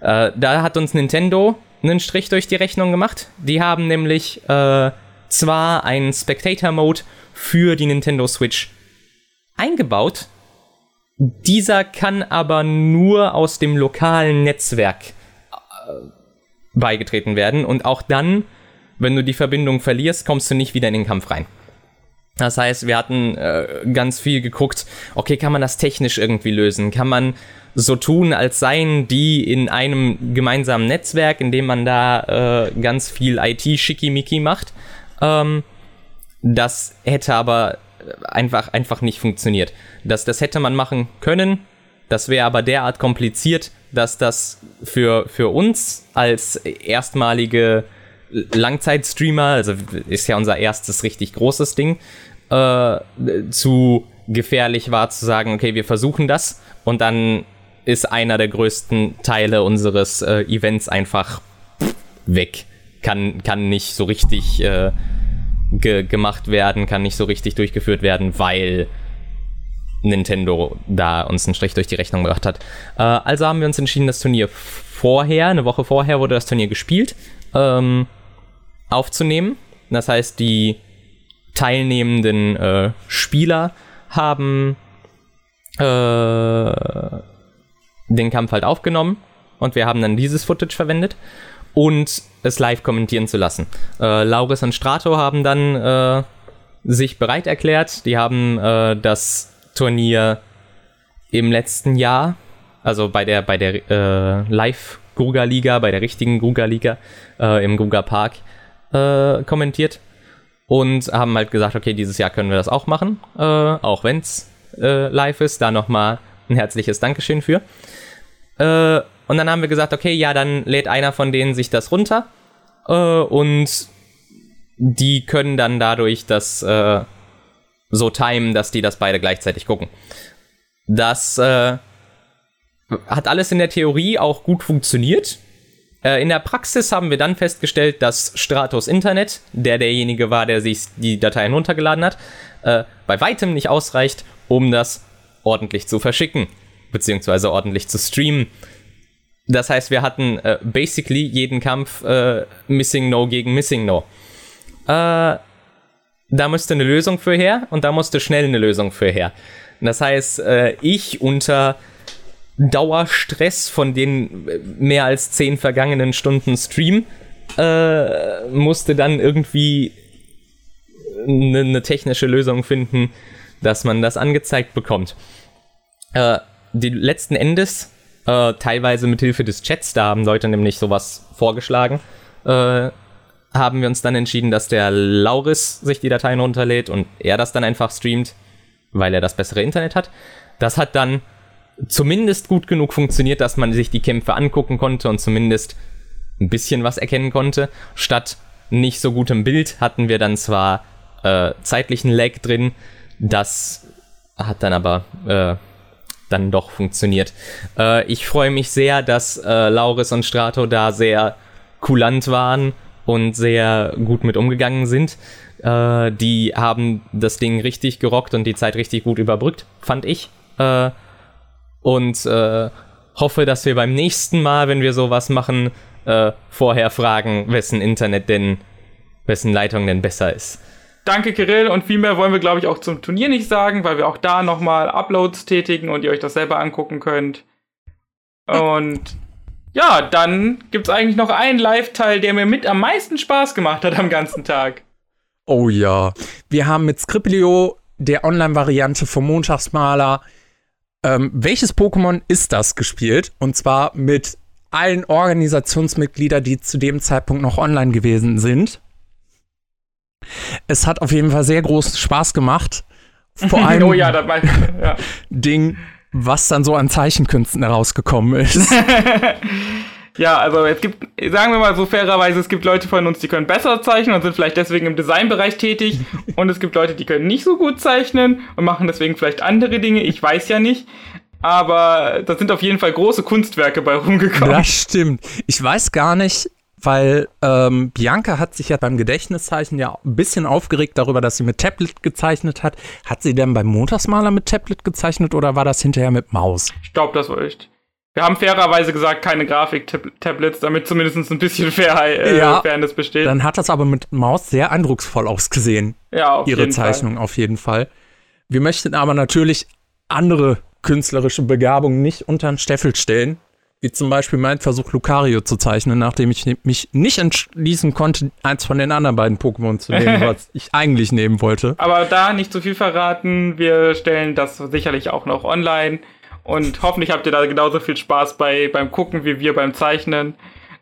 Äh, da hat uns Nintendo einen Strich durch die Rechnung gemacht. Die haben nämlich äh, zwar einen Spectator-Mode für die Nintendo Switch eingebaut, dieser kann aber nur aus dem lokalen Netzwerk äh, beigetreten werden und auch dann, wenn du die Verbindung verlierst, kommst du nicht wieder in den Kampf rein. Das heißt, wir hatten äh, ganz viel geguckt, okay, kann man das technisch irgendwie lösen? Kann man so tun, als seien die in einem gemeinsamen Netzwerk, in dem man da äh, ganz viel IT-Schickimicki macht? Ähm, das hätte aber einfach, einfach nicht funktioniert. Das, das hätte man machen können, das wäre aber derart kompliziert, dass das für, für uns als erstmalige Langzeitstreamer, also ist ja unser erstes richtig großes Ding, äh, zu gefährlich war zu sagen, okay, wir versuchen das und dann ist einer der größten Teile unseres äh, Events einfach weg. Kann, kann nicht so richtig äh, ge gemacht werden, kann nicht so richtig durchgeführt werden, weil Nintendo da uns einen Strich durch die Rechnung gemacht hat. Äh, also haben wir uns entschieden, das Turnier vorher, eine Woche vorher wurde das Turnier gespielt, ähm, aufzunehmen. Das heißt, die teilnehmenden äh, Spieler haben äh, den Kampf halt aufgenommen und wir haben dann dieses Footage verwendet und es live kommentieren zu lassen. Äh, Lauris und Strato haben dann äh, sich bereit erklärt. Die haben äh, das Turnier im letzten Jahr, also bei der, bei der äh, Live-Gruga-Liga, bei der richtigen Gruga-Liga äh, im Gruga Park äh, kommentiert und haben halt gesagt, okay, dieses Jahr können wir das auch machen, auch wenn es live ist. Da nochmal ein herzliches Dankeschön für. Und dann haben wir gesagt, okay, ja, dann lädt einer von denen sich das runter äh, und die können dann dadurch das äh, so timen, dass die das beide gleichzeitig gucken. Das äh, hat alles in der Theorie auch gut funktioniert. Äh, in der Praxis haben wir dann festgestellt, dass Stratos Internet, der derjenige war, der sich die Dateien runtergeladen hat, äh, bei weitem nicht ausreicht, um das ordentlich zu verschicken, beziehungsweise ordentlich zu streamen. Das heißt, wir hatten äh, basically jeden Kampf äh, Missing No gegen Missing No. Äh, da musste eine Lösung für her und da musste schnell eine Lösung für her. Das heißt, äh, ich unter Dauerstress von den äh, mehr als zehn vergangenen Stunden Stream äh, musste dann irgendwie eine, eine, technische Lösung finden, dass man das angezeigt bekommt. die letzten Endes äh, teilweise mit Hilfe des Chats, da haben Leute nämlich sowas vorgeschlagen, äh, haben wir uns dann entschieden, dass der Lauris sich die Dateien runterlädt und er das dann einfach streamt, weil er das bessere Internet hat. Das hat dann zumindest gut genug funktioniert, dass man sich die Kämpfe angucken konnte und zumindest ein bisschen was erkennen konnte. Statt nicht so gutem Bild hatten wir dann zwar äh, zeitlichen Lag drin, das hat dann aber äh, dann doch funktioniert. Äh, ich freue mich sehr, dass äh, Lauris und Strato da sehr kulant waren und sehr gut mit umgegangen sind. Äh, die haben das Ding richtig gerockt und die Zeit richtig gut überbrückt, fand ich. Und äh, hoffe, dass wir beim nächsten Mal, wenn wir sowas machen, äh, vorher fragen, wessen Internet denn, wessen Leitung denn besser ist. Danke, Kirill. Und viel mehr wollen wir, glaube ich, auch zum Turnier nicht sagen, weil wir auch da nochmal Uploads tätigen und ihr euch das selber angucken könnt. Und ja, dann gibt es eigentlich noch einen Live-Teil, der mir mit am meisten Spaß gemacht hat am ganzen Tag. Oh ja. Wir haben mit Skriplio, der Online-Variante vom Montagsmaler, ähm, welches Pokémon ist das gespielt? Und zwar mit allen Organisationsmitgliedern, die zu dem Zeitpunkt noch online gewesen sind. Es hat auf jeden Fall sehr großen Spaß gemacht. Vor allem oh ja, das ja. Ding, was dann so an Zeichenkünsten herausgekommen ist. ja, also es gibt, sagen wir mal so fairerweise, es gibt Leute von uns, die können besser zeichnen und sind vielleicht deswegen im Designbereich tätig. und es gibt Leute, die können nicht so gut zeichnen und machen deswegen vielleicht andere Dinge. Ich weiß ja nicht. Aber da sind auf jeden Fall große Kunstwerke bei rumgekommen. Das stimmt. Ich weiß gar nicht, weil ähm, Bianca hat sich ja beim Gedächtniszeichen ja ein bisschen aufgeregt darüber, dass sie mit Tablet gezeichnet hat. Hat sie denn beim Montagsmaler mit Tablet gezeichnet oder war das hinterher mit Maus? Ich glaube, das war echt. Wir haben fairerweise gesagt, keine Grafik-Tablets, damit zumindest ein bisschen Fairheit, äh, ja, Fairness besteht. Dann hat das aber mit Maus sehr eindrucksvoll ausgesehen. Ja, auf Ihre Zeichnung Fall. auf jeden Fall. Wir möchten aber natürlich andere künstlerische Begabungen nicht unter den Steffel stellen. Wie zum Beispiel mein Versuch, Lucario zu zeichnen, nachdem ich mich nicht entschließen konnte, eins von den anderen beiden Pokémon zu nehmen, was ich eigentlich nehmen wollte. Aber da nicht zu viel verraten, wir stellen das sicherlich auch noch online. Und hoffentlich habt ihr da genauso viel Spaß bei, beim Gucken wie wir beim Zeichnen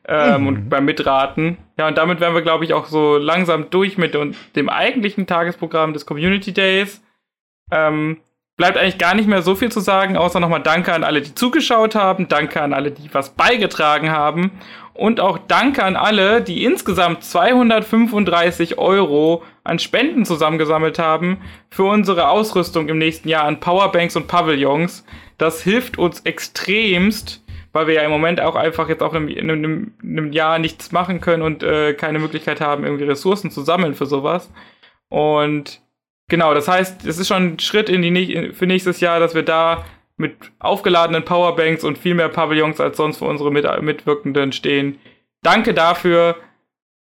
ähm, mhm. und beim Mitraten. Ja, und damit wären wir, glaube ich, auch so langsam durch mit dem eigentlichen Tagesprogramm des Community Days. Ähm, bleibt eigentlich gar nicht mehr so viel zu sagen, außer nochmal Danke an alle, die zugeschaut haben, Danke an alle, die was beigetragen haben und auch Danke an alle, die insgesamt 235 Euro an Spenden zusammengesammelt haben für unsere Ausrüstung im nächsten Jahr an Powerbanks und Pavillons. Das hilft uns extremst, weil wir ja im Moment auch einfach jetzt auch in, in, in, in einem Jahr nichts machen können und äh, keine Möglichkeit haben, irgendwie Ressourcen zu sammeln für sowas. Und genau, das heißt, es ist schon ein Schritt in die, für nächstes Jahr, dass wir da mit aufgeladenen Powerbanks und viel mehr Pavillons als sonst für unsere mit Mitwirkenden stehen. Danke dafür.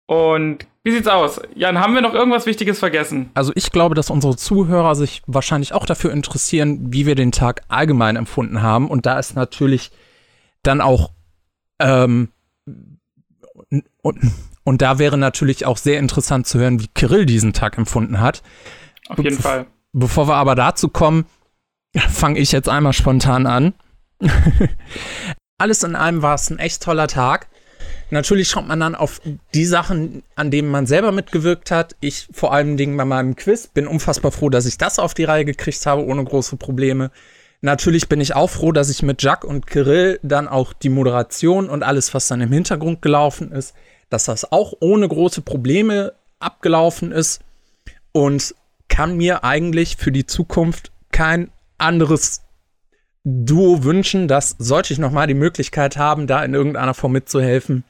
Und wie sieht's aus? Jan, haben wir noch irgendwas Wichtiges vergessen? Also ich glaube, dass unsere Zuhörer sich wahrscheinlich auch dafür interessieren, wie wir den Tag allgemein empfunden haben. Und da ist natürlich dann auch ähm, und, und da wäre natürlich auch sehr interessant zu hören, wie Kirill diesen Tag empfunden hat. Auf jeden Be Fall. Bevor wir aber dazu kommen, fange ich jetzt einmal spontan an. Alles in allem war es ein echt toller Tag. Natürlich schaut man dann auf die Sachen, an denen man selber mitgewirkt hat. Ich vor allen Dingen bei meinem Quiz bin unfassbar froh, dass ich das auf die Reihe gekriegt habe, ohne große Probleme. Natürlich bin ich auch froh, dass ich mit Jack und Kirill dann auch die Moderation und alles, was dann im Hintergrund gelaufen ist, dass das auch ohne große Probleme abgelaufen ist und kann mir eigentlich für die Zukunft kein anderes Duo wünschen, dass sollte ich noch mal die Möglichkeit haben, da in irgendeiner Form mitzuhelfen,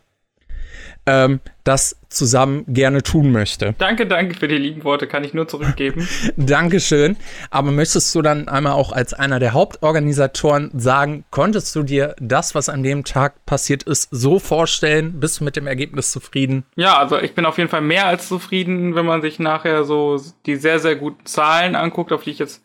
ähm, das zusammen gerne tun möchte. Danke, danke für die lieben Worte, kann ich nur zurückgeben. Dankeschön. Aber möchtest du dann einmal auch als einer der Hauptorganisatoren sagen, konntest du dir das, was an dem Tag passiert ist, so vorstellen? Bist du mit dem Ergebnis zufrieden? Ja, also ich bin auf jeden Fall mehr als zufrieden, wenn man sich nachher so die sehr, sehr guten Zahlen anguckt, auf die ich jetzt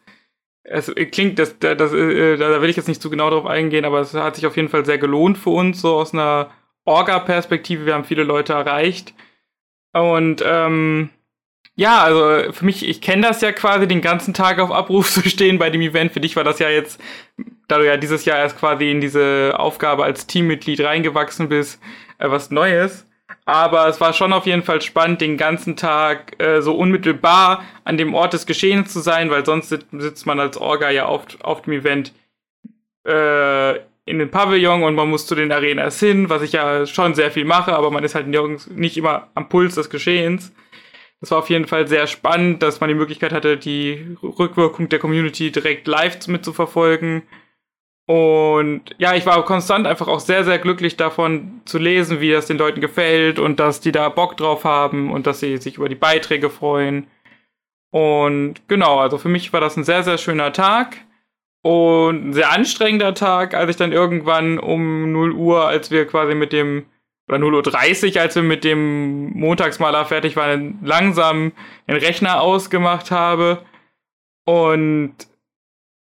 es klingt, das, das, das, äh, da will ich jetzt nicht zu genau drauf eingehen, aber es hat sich auf jeden Fall sehr gelohnt für uns, so aus einer Orga-Perspektive, wir haben viele Leute erreicht. Und ähm, ja, also für mich, ich kenne das ja quasi, den ganzen Tag auf Abruf zu stehen bei dem Event. Für dich war das ja jetzt, da du ja dieses Jahr erst quasi in diese Aufgabe als Teammitglied reingewachsen bist, äh, was Neues. Aber es war schon auf jeden Fall spannend, den ganzen Tag äh, so unmittelbar an dem Ort des Geschehens zu sein, weil sonst sitzt man als Orga ja oft auf dem Event äh, in den Pavillon und man muss zu den Arenas hin, was ich ja schon sehr viel mache, aber man ist halt nirgends, nicht immer am Puls des Geschehens. Das war auf jeden Fall sehr spannend, dass man die Möglichkeit hatte, die Rückwirkung der Community direkt live mitzuverfolgen. Und ja, ich war konstant einfach auch sehr, sehr glücklich davon zu lesen, wie das den Leuten gefällt und dass die da Bock drauf haben und dass sie sich über die Beiträge freuen. Und genau, also für mich war das ein sehr, sehr schöner Tag. Und ein sehr anstrengender Tag, als ich dann irgendwann um 0 Uhr, als wir quasi mit dem, oder 0.30 Uhr, als wir mit dem Montagsmaler fertig waren, langsam den Rechner ausgemacht habe. Und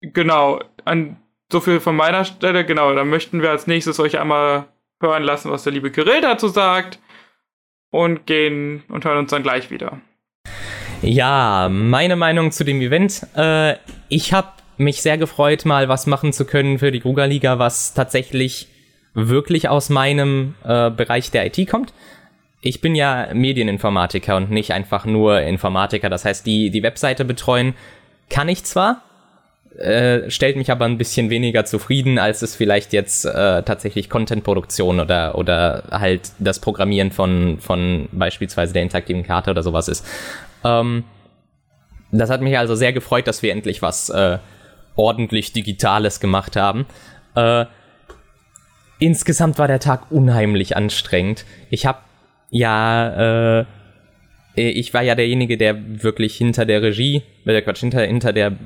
genau, an, so viel von meiner Stelle, genau, dann möchten wir als nächstes euch einmal hören lassen, was der liebe Kirill dazu sagt. Und gehen und hören uns dann gleich wieder. Ja, meine Meinung zu dem Event. Äh, ich habe mich sehr gefreut, mal was machen zu können für die Gruga-Liga, was tatsächlich wirklich aus meinem äh, Bereich der IT kommt. Ich bin ja Medieninformatiker und nicht einfach nur Informatiker. Das heißt, die, die Webseite betreuen kann ich zwar, äh, stellt mich aber ein bisschen weniger zufrieden, als es vielleicht jetzt äh, tatsächlich Contentproduktion oder, oder halt das Programmieren von, von beispielsweise der interaktiven Karte oder sowas ist. Ähm, das hat mich also sehr gefreut, dass wir endlich was äh, ordentlich Digitales gemacht haben. Äh, insgesamt war der Tag unheimlich anstrengend. Ich habe ja, äh, ich war ja derjenige, der wirklich hinter der Regie, äh, Quatsch, hinter, hinter der,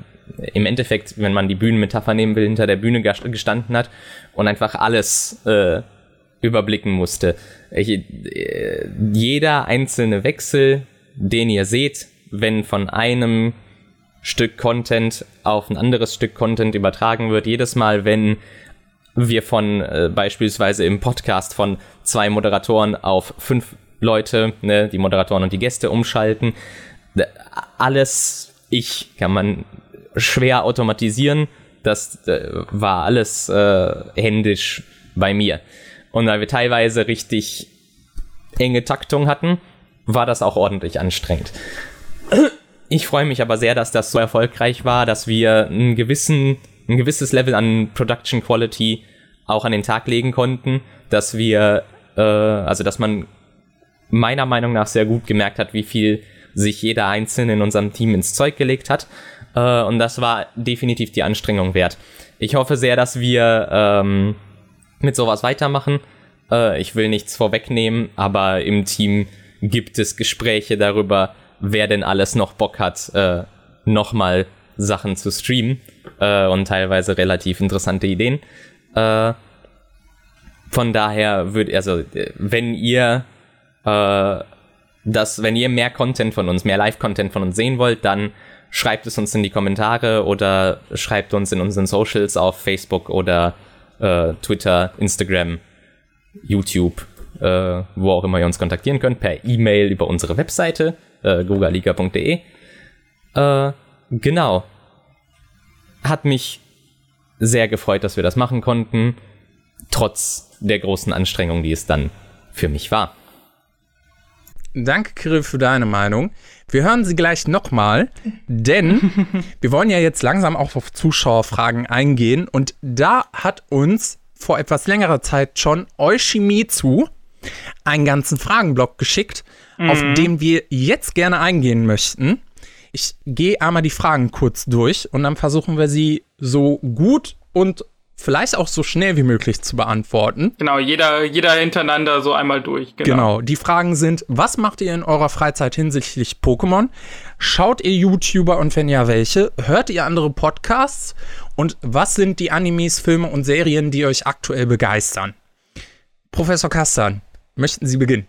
im Endeffekt, wenn man die Bühnenmetapher nehmen will, hinter der Bühne gestanden hat und einfach alles äh, überblicken musste. Ich, äh, jeder einzelne Wechsel, den ihr seht, wenn von einem Stück Content auf ein anderes Stück Content übertragen wird, jedes Mal, wenn wir von äh, beispielsweise im Podcast von zwei Moderatoren auf fünf Leute, ne, die Moderatoren und die Gäste umschalten. Alles ich kann man schwer automatisieren. Das äh, war alles äh, händisch bei mir. Und weil wir teilweise richtig enge Taktung hatten, war das auch ordentlich anstrengend. Ich freue mich aber sehr, dass das so erfolgreich war, dass wir einen gewissen, ein gewisses Level an Production Quality auch an den Tag legen konnten, dass wir, äh, also dass man meiner Meinung nach sehr gut gemerkt hat, wie viel sich jeder Einzelne in unserem Team ins Zeug gelegt hat. Äh, und das war definitiv die Anstrengung wert. Ich hoffe sehr, dass wir ähm, mit sowas weitermachen. Äh, ich will nichts vorwegnehmen, aber im Team gibt es Gespräche darüber, wer denn alles noch Bock hat, äh, nochmal Sachen zu streamen äh, und teilweise relativ interessante Ideen. Äh, von daher würde, also wenn ihr äh, dass wenn ihr mehr Content von uns, mehr Live-Content von uns sehen wollt, dann schreibt es uns in die Kommentare oder schreibt uns in unseren Socials auf Facebook oder äh, Twitter, Instagram, YouTube, äh, wo auch immer ihr uns kontaktieren könnt, per E-Mail über unsere Webseite, äh, gogaliga.de. Äh, genau. Hat mich sehr gefreut, dass wir das machen konnten, trotz der großen Anstrengung, die es dann für mich war. Danke, Kirill, für deine Meinung. Wir hören sie gleich nochmal, denn wir wollen ja jetzt langsam auch auf Zuschauerfragen eingehen. Und da hat uns vor etwas längerer Zeit schon Eushimizu einen ganzen Fragenblock geschickt, mhm. auf den wir jetzt gerne eingehen möchten. Ich gehe einmal die Fragen kurz durch und dann versuchen wir sie so gut und vielleicht auch so schnell wie möglich zu beantworten. Genau, jeder, jeder hintereinander so einmal durch. Genau. genau. Die Fragen sind: Was macht ihr in eurer Freizeit hinsichtlich Pokémon? Schaut ihr YouTuber und wenn ja, welche? Hört ihr andere Podcasts? Und was sind die Animes, Filme und Serien, die euch aktuell begeistern? Professor Kastan, möchten Sie beginnen?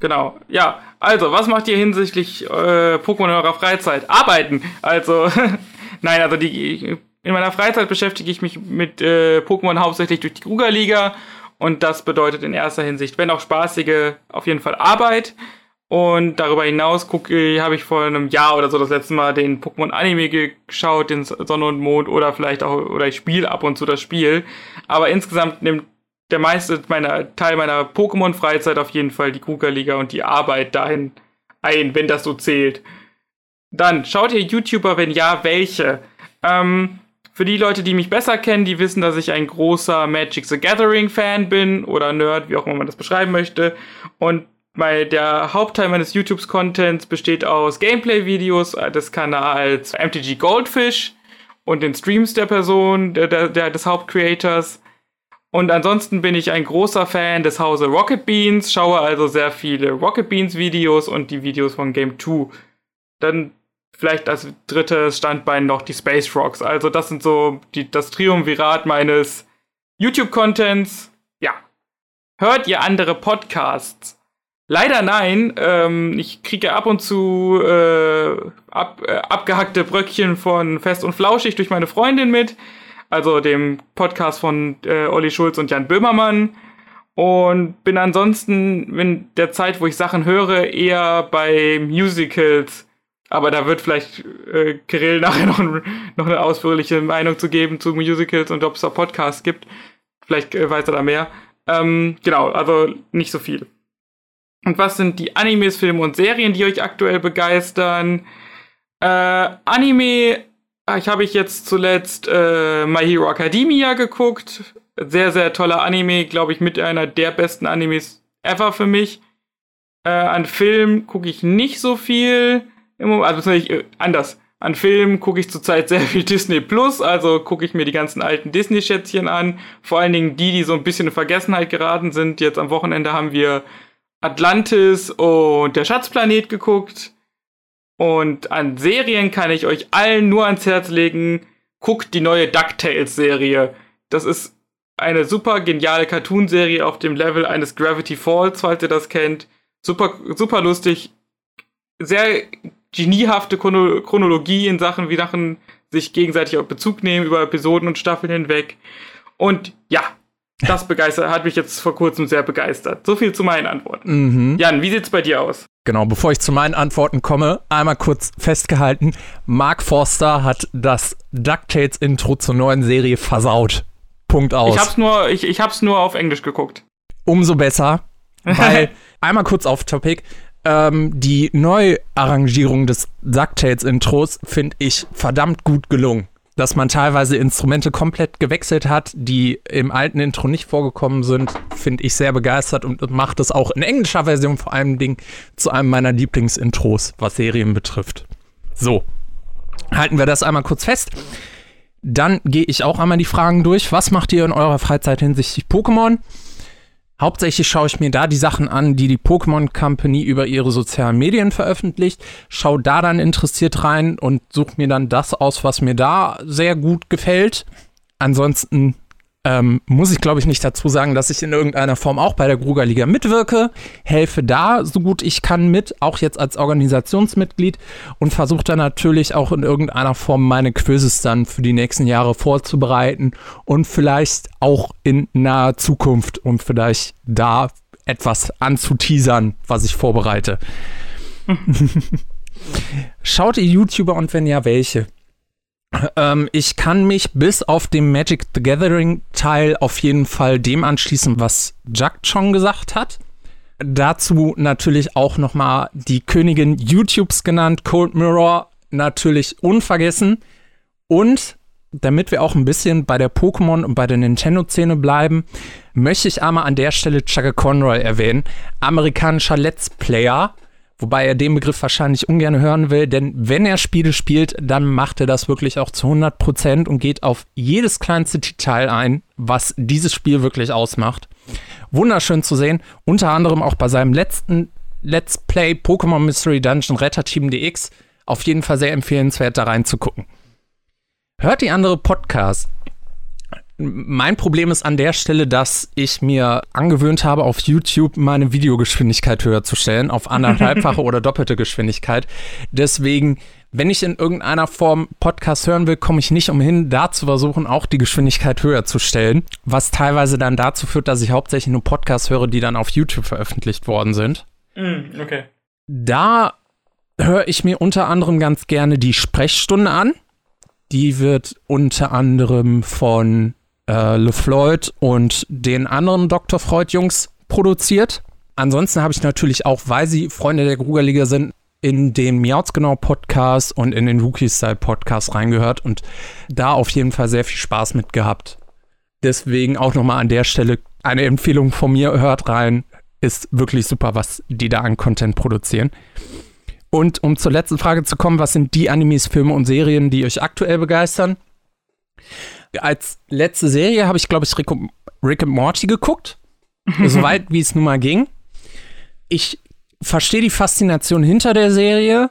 Genau, ja. Also, was macht ihr hinsichtlich äh, Pokémon in eurer Freizeit? Arbeiten. Also, nein, also die in meiner Freizeit beschäftige ich mich mit äh, Pokémon hauptsächlich durch die Krugerliga und das bedeutet in erster Hinsicht, wenn auch spaßige, auf jeden Fall Arbeit. Und darüber hinaus habe ich vor einem Jahr oder so das letzte Mal den Pokémon Anime geschaut, den Sonne und Mond oder vielleicht auch, oder ich spiele ab und zu das Spiel. Aber insgesamt nimmt der meiste meiner Teil meiner Pokémon-Freizeit auf jeden Fall die Krugerliga und die Arbeit dahin ein, wenn das so zählt. Dann schaut ihr YouTuber, wenn ja, welche? Ähm, für die Leute, die mich besser kennen, die wissen, dass ich ein großer Magic the Gathering Fan bin oder Nerd, wie auch immer man das beschreiben möchte. Und bei der Hauptteil meines YouTube-Contents besteht aus Gameplay-Videos des Kanals MTG Goldfish und den Streams der Person, der, der, des Hauptcreators. Und ansonsten bin ich ein großer Fan des Hause Rocket Beans, schaue also sehr viele Rocket Beans Videos und die Videos von Game 2. Dann vielleicht als drittes Standbein noch die Space Rocks. Also das sind so die, das Triumvirat meines YouTube-Contents. Ja. Hört ihr andere Podcasts? Leider nein. Ähm, ich kriege ab und zu äh, ab, äh, abgehackte Bröckchen von Fest und Flauschig durch meine Freundin mit. Also dem Podcast von äh, Olli Schulz und Jan Böhmermann. Und bin ansonsten in der Zeit, wo ich Sachen höre, eher bei Musicals aber da wird vielleicht äh, Kirill nachher noch, noch eine ausführliche Meinung zu geben zu Musicals und ob es da Podcasts gibt. Vielleicht äh, weiß er da mehr. Ähm, genau, also nicht so viel. Und was sind die Animes, Filme und Serien, die euch aktuell begeistern? Äh, Anime, ich habe ich jetzt zuletzt äh, My Hero Academia geguckt. Sehr, sehr toller Anime, glaube ich, mit einer der besten Animes ever für mich. Äh, an Film gucke ich nicht so viel also äh, anders. An Filmen gucke ich zurzeit sehr viel Disney Plus, also gucke ich mir die ganzen alten Disney-Schätzchen an. Vor allen Dingen die, die so ein bisschen in Vergessenheit geraten sind. Jetzt am Wochenende haben wir Atlantis und der Schatzplanet geguckt. Und an Serien kann ich euch allen nur ans Herz legen, guckt die neue DuckTales-Serie. Das ist eine super geniale Cartoonserie auf dem Level eines Gravity Falls, falls ihr das kennt. Super, super lustig. Sehr geniehafte Chronologie in Sachen, wie Sachen sich gegenseitig auf Bezug nehmen über Episoden und Staffeln hinweg. Und ja, das begeistert, hat mich jetzt vor kurzem sehr begeistert. So viel zu meinen Antworten. Mhm. Jan, wie sieht's bei dir aus? Genau, bevor ich zu meinen Antworten komme, einmal kurz festgehalten. Mark Forster hat das DuckTales-Intro zur neuen Serie versaut. Punkt aus. Ich hab's nur, ich, ich hab's nur auf Englisch geguckt. Umso besser, weil, einmal kurz auf Topic, ähm, die Neuarrangierung des DuckTales-Intros finde ich verdammt gut gelungen dass man teilweise Instrumente komplett gewechselt hat, die im alten Intro nicht vorgekommen sind, finde ich sehr begeistert und macht es auch in englischer Version vor allem Ding zu einem meiner Lieblingsintros, was Serien betrifft. So, halten wir das einmal kurz fest. Dann gehe ich auch einmal die Fragen durch. Was macht ihr in eurer Freizeit hinsichtlich Pokémon? Hauptsächlich schaue ich mir da die Sachen an, die die Pokémon Company über ihre sozialen Medien veröffentlicht, schaue da dann interessiert rein und suche mir dann das aus, was mir da sehr gut gefällt. Ansonsten ähm, muss ich, glaube ich, nicht dazu sagen, dass ich in irgendeiner Form auch bei der Grugerliga mitwirke, helfe da so gut ich kann mit, auch jetzt als Organisationsmitglied und versuche dann natürlich auch in irgendeiner Form meine Quizzes dann für die nächsten Jahre vorzubereiten und vielleicht auch in naher Zukunft, um vielleicht da etwas anzuteasern, was ich vorbereite. Schaut ihr YouTuber und wenn ja, welche? Ähm, ich kann mich bis auf den Magic the Gathering Teil auf jeden Fall dem anschließen, was Jack schon gesagt hat. Dazu natürlich auch noch mal die Königin YouTubes genannt, Cold Mirror, natürlich unvergessen. Und damit wir auch ein bisschen bei der Pokémon und bei der Nintendo-Szene bleiben, möchte ich einmal an der Stelle Chaka Conroy erwähnen, amerikanischer Let's Player, Wobei er den Begriff wahrscheinlich ungern hören will, denn wenn er Spiele spielt, dann macht er das wirklich auch zu 100 Prozent und geht auf jedes kleinste Detail ein, was dieses Spiel wirklich ausmacht. Wunderschön zu sehen, unter anderem auch bei seinem letzten Let's Play Pokémon Mystery Dungeon Retter Team DX. Auf jeden Fall sehr empfehlenswert, da reinzugucken. Hört die andere Podcasts mein Problem ist an der Stelle, dass ich mir angewöhnt habe, auf YouTube meine Videogeschwindigkeit höher zu stellen, auf anderthalbfache oder doppelte Geschwindigkeit. Deswegen, wenn ich in irgendeiner Form Podcast hören will, komme ich nicht umhin, da zu versuchen, auch die Geschwindigkeit höher zu stellen, was teilweise dann dazu führt, dass ich hauptsächlich nur Podcasts höre, die dann auf YouTube veröffentlicht worden sind. Mm, okay. Da höre ich mir unter anderem ganz gerne die Sprechstunde an. Die wird unter anderem von äh, LeFloid und den anderen Dr. Freud-Jungs produziert. Ansonsten habe ich natürlich auch, weil sie Freunde der Grugerliga sind, in den Miautsgenau Podcast und in den Rookie Style Podcast reingehört und da auf jeden Fall sehr viel Spaß mit gehabt. Deswegen auch nochmal an der Stelle eine Empfehlung von mir, hört rein. Ist wirklich super, was die da an Content produzieren. Und um zur letzten Frage zu kommen, was sind die Animes, Filme und Serien, die euch aktuell begeistern? Als letzte Serie habe ich, glaube ich, Rick, Rick and Morty geguckt. Soweit wie es nun mal ging. Ich verstehe die Faszination hinter der Serie.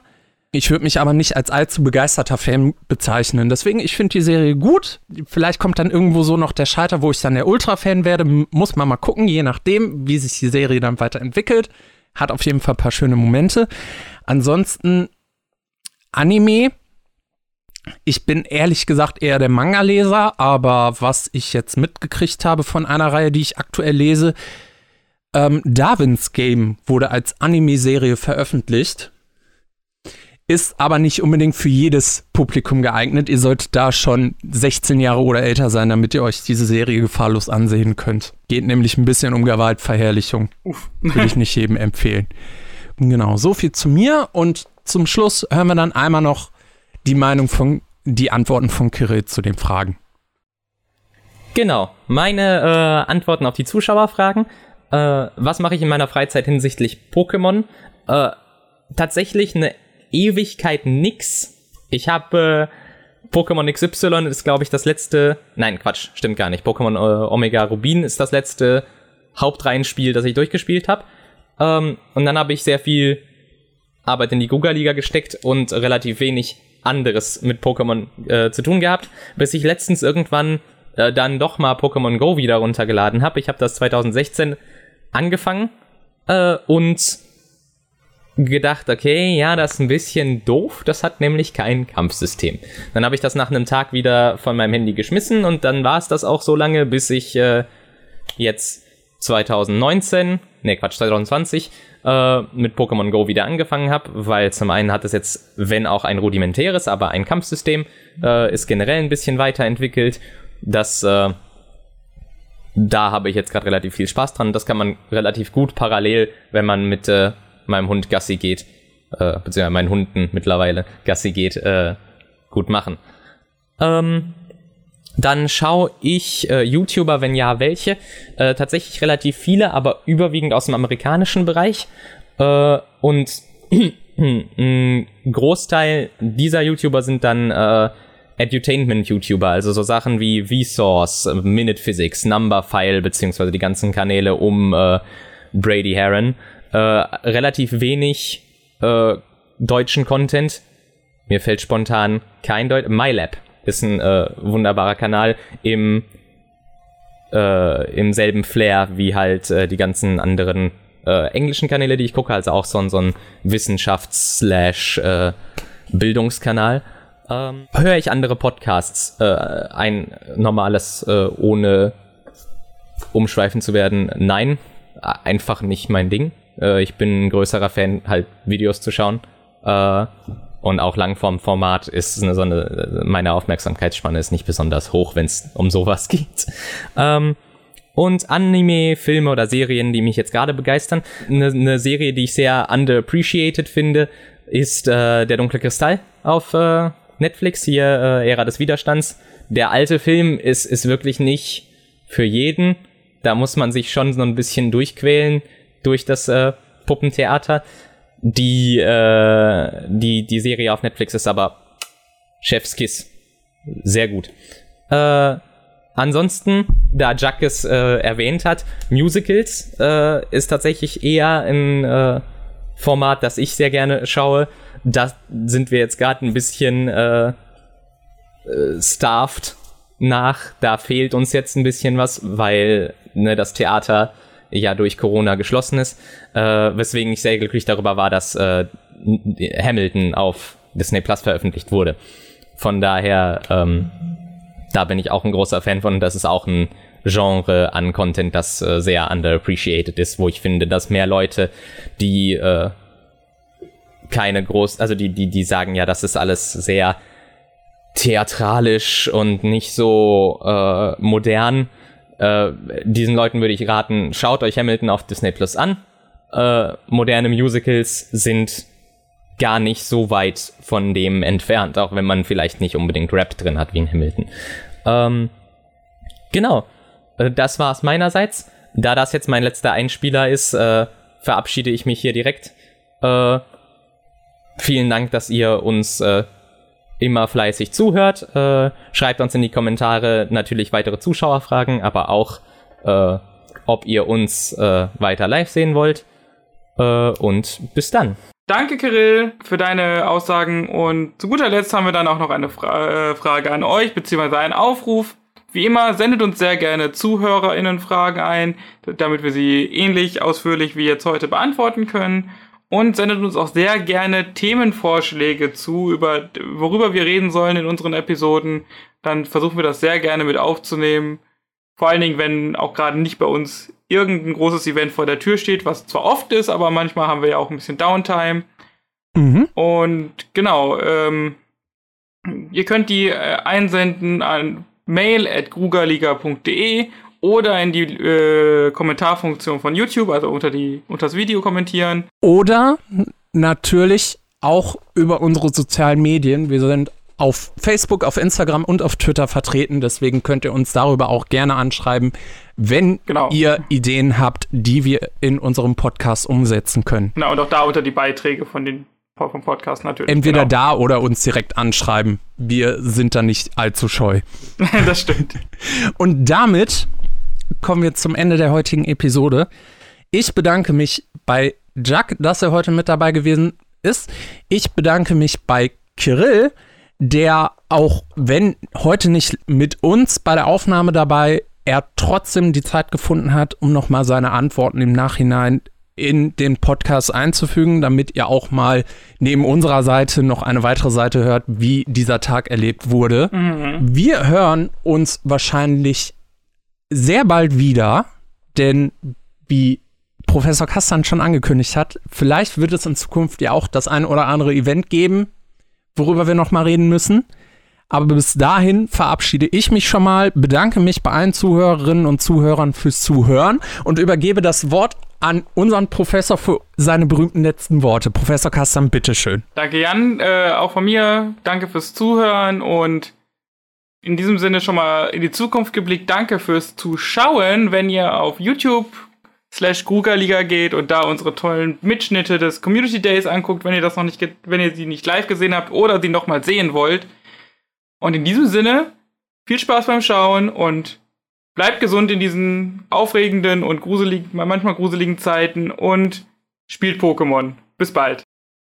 Ich würde mich aber nicht als allzu begeisterter Fan bezeichnen. Deswegen, ich finde die Serie gut. Vielleicht kommt dann irgendwo so noch der Scheiter, wo ich dann der Ultra-Fan werde. Muss man mal gucken, je nachdem, wie sich die Serie dann weiterentwickelt. Hat auf jeden Fall ein paar schöne Momente. Ansonsten Anime ich bin ehrlich gesagt eher der Manga-Leser, aber was ich jetzt mitgekriegt habe von einer Reihe, die ich aktuell lese, ähm, Darwins Game wurde als Anime-Serie veröffentlicht. Ist aber nicht unbedingt für jedes Publikum geeignet. Ihr solltet da schon 16 Jahre oder älter sein, damit ihr euch diese Serie gefahrlos ansehen könnt. Geht nämlich ein bisschen um Gewaltverherrlichung. Uff. Würde ich nicht jedem empfehlen. Genau, so viel zu mir. Und zum Schluss hören wir dann einmal noch die Meinung von, die Antworten von Kirill zu den Fragen. Genau, meine äh, Antworten auf die Zuschauerfragen. Äh, was mache ich in meiner Freizeit hinsichtlich Pokémon? Äh, tatsächlich eine Ewigkeit nix. Ich habe äh, Pokémon XY ist, glaube ich, das letzte. Nein, Quatsch, stimmt gar nicht. Pokémon äh, Omega Rubin ist das letzte Hauptreihenspiel, das ich durchgespielt habe. Ähm, und dann habe ich sehr viel Arbeit in die Guga-Liga gesteckt und relativ wenig anderes mit Pokémon äh, zu tun gehabt, bis ich letztens irgendwann äh, dann doch mal Pokémon Go wieder runtergeladen habe. Ich habe das 2016 angefangen äh, und gedacht, okay, ja, das ist ein bisschen doof, das hat nämlich kein Kampfsystem. Dann habe ich das nach einem Tag wieder von meinem Handy geschmissen und dann war es das auch so lange, bis ich äh, jetzt 2019, nee Quatsch, 2020 äh, mit Pokémon Go wieder angefangen habe, weil zum einen hat es jetzt, wenn auch ein rudimentäres, aber ein Kampfsystem, äh, ist generell ein bisschen weiterentwickelt. Das äh, da habe ich jetzt gerade relativ viel Spaß dran. Das kann man relativ gut parallel, wenn man mit äh, meinem Hund Gassi geht, äh, beziehungsweise meinen Hunden mittlerweile Gassi geht, äh, gut machen. Ähm, dann schaue ich äh, YouTuber, wenn ja, welche. Äh, tatsächlich relativ viele, aber überwiegend aus dem amerikanischen Bereich. Äh, und ein Großteil dieser YouTuber sind dann äh, Edutainment-YouTuber, also so Sachen wie Vsauce, Minute Physics, Numberphile, beziehungsweise die ganzen Kanäle um äh, Brady Heron. Äh, relativ wenig äh, deutschen Content. Mir fällt spontan kein Deutsch. MyLab ist ein äh, wunderbarer Kanal im, äh, im selben Flair wie halt äh, die ganzen anderen äh, englischen Kanäle, die ich gucke, also auch so, ein so ein Wissenschafts-Bildungskanal. Äh, ähm, höre ich andere Podcasts, äh, ein normales, ohne umschweifen zu werden? Nein, einfach nicht mein Ding. Ich bin ein größerer Fan, halt Videos zu schauen. Und auch Langform-Format ist eine, so eine, meine Aufmerksamkeitsspanne ist nicht besonders hoch, wenn es um sowas geht. Ähm, und Anime, Filme oder Serien, die mich jetzt gerade begeistern. Eine, eine Serie, die ich sehr underappreciated finde, ist äh, Der dunkle Kristall auf äh, Netflix, hier äh, Ära des Widerstands. Der alte Film ist, ist wirklich nicht für jeden. Da muss man sich schon so ein bisschen durchquälen durch das äh, Puppentheater. Die, äh, die, die Serie auf Netflix ist aber Chefskiss. Sehr gut. Äh, ansonsten, da Jack es äh, erwähnt hat, Musicals äh, ist tatsächlich eher ein äh, Format, das ich sehr gerne schaue. Da sind wir jetzt gerade ein bisschen äh, äh, starved nach. Da fehlt uns jetzt ein bisschen was, weil ne, das Theater ja durch Corona geschlossen ist, äh, weswegen ich sehr glücklich darüber war, dass äh, Hamilton auf Disney Plus veröffentlicht wurde. Von daher, ähm, da bin ich auch ein großer Fan von. Das ist auch ein Genre an Content, das äh, sehr underappreciated ist, wo ich finde, dass mehr Leute, die äh, keine groß, also die, die, die sagen ja, das ist alles sehr theatralisch und nicht so äh, modern äh, diesen Leuten würde ich raten, schaut euch Hamilton auf Disney Plus an. Äh, moderne Musicals sind gar nicht so weit von dem entfernt, auch wenn man vielleicht nicht unbedingt Rap drin hat wie in Hamilton. Ähm, genau, äh, das war's meinerseits. Da das jetzt mein letzter Einspieler ist, äh, verabschiede ich mich hier direkt. Äh, vielen Dank, dass ihr uns äh, immer fleißig zuhört. Äh, schreibt uns in die Kommentare natürlich weitere Zuschauerfragen, aber auch, äh, ob ihr uns äh, weiter live sehen wollt. Äh, und bis dann. Danke, Kirill, für deine Aussagen. Und zu guter Letzt haben wir dann auch noch eine Fra äh, Frage an euch, beziehungsweise einen Aufruf. Wie immer, sendet uns sehr gerne ZuhörerInnen-Fragen ein, damit wir sie ähnlich ausführlich wie jetzt heute beantworten können und sendet uns auch sehr gerne Themenvorschläge zu, über worüber wir reden sollen in unseren Episoden. Dann versuchen wir das sehr gerne mit aufzunehmen. Vor allen Dingen, wenn auch gerade nicht bei uns irgendein großes Event vor der Tür steht, was zwar oft ist, aber manchmal haben wir ja auch ein bisschen Downtime. Mhm. Und genau, ähm, ihr könnt die äh, einsenden an mail at grugerliga.de oder in die äh, Kommentarfunktion von YouTube, also unter, die, unter das Video kommentieren. Oder natürlich auch über unsere sozialen Medien. Wir sind auf Facebook, auf Instagram und auf Twitter vertreten. Deswegen könnt ihr uns darüber auch gerne anschreiben, wenn genau. ihr Ideen habt, die wir in unserem Podcast umsetzen können. Genau, und auch da unter die Beiträge von den vom Podcast natürlich. Entweder genau. da oder uns direkt anschreiben. Wir sind da nicht allzu scheu. das stimmt. Und damit kommen wir zum Ende der heutigen Episode. Ich bedanke mich bei Jack, dass er heute mit dabei gewesen ist. Ich bedanke mich bei Kirill, der auch wenn heute nicht mit uns bei der Aufnahme dabei, er trotzdem die Zeit gefunden hat, um nochmal seine Antworten im Nachhinein in den Podcast einzufügen, damit ihr auch mal neben unserer Seite noch eine weitere Seite hört, wie dieser Tag erlebt wurde. Mhm. Wir hören uns wahrscheinlich sehr bald wieder, denn wie Professor Kastan schon angekündigt hat, vielleicht wird es in Zukunft ja auch das ein oder andere Event geben, worüber wir noch mal reden müssen. Aber bis dahin verabschiede ich mich schon mal, bedanke mich bei allen Zuhörerinnen und Zuhörern fürs Zuhören und übergebe das Wort an unseren Professor für seine berühmten letzten Worte. Professor Kastan, bitteschön. Danke, Jan. Äh, auch von mir. Danke fürs Zuhören und in diesem Sinne schon mal in die Zukunft geblickt. Danke fürs Zuschauen. Wenn ihr auf YouTube slash Liga geht und da unsere tollen Mitschnitte des Community Days anguckt, wenn ihr das noch nicht, wenn ihr sie nicht live gesehen habt oder sie noch mal sehen wollt. Und in diesem Sinne, viel Spaß beim Schauen und bleibt gesund in diesen aufregenden und gruseligen, manchmal gruseligen Zeiten und spielt Pokémon. Bis bald.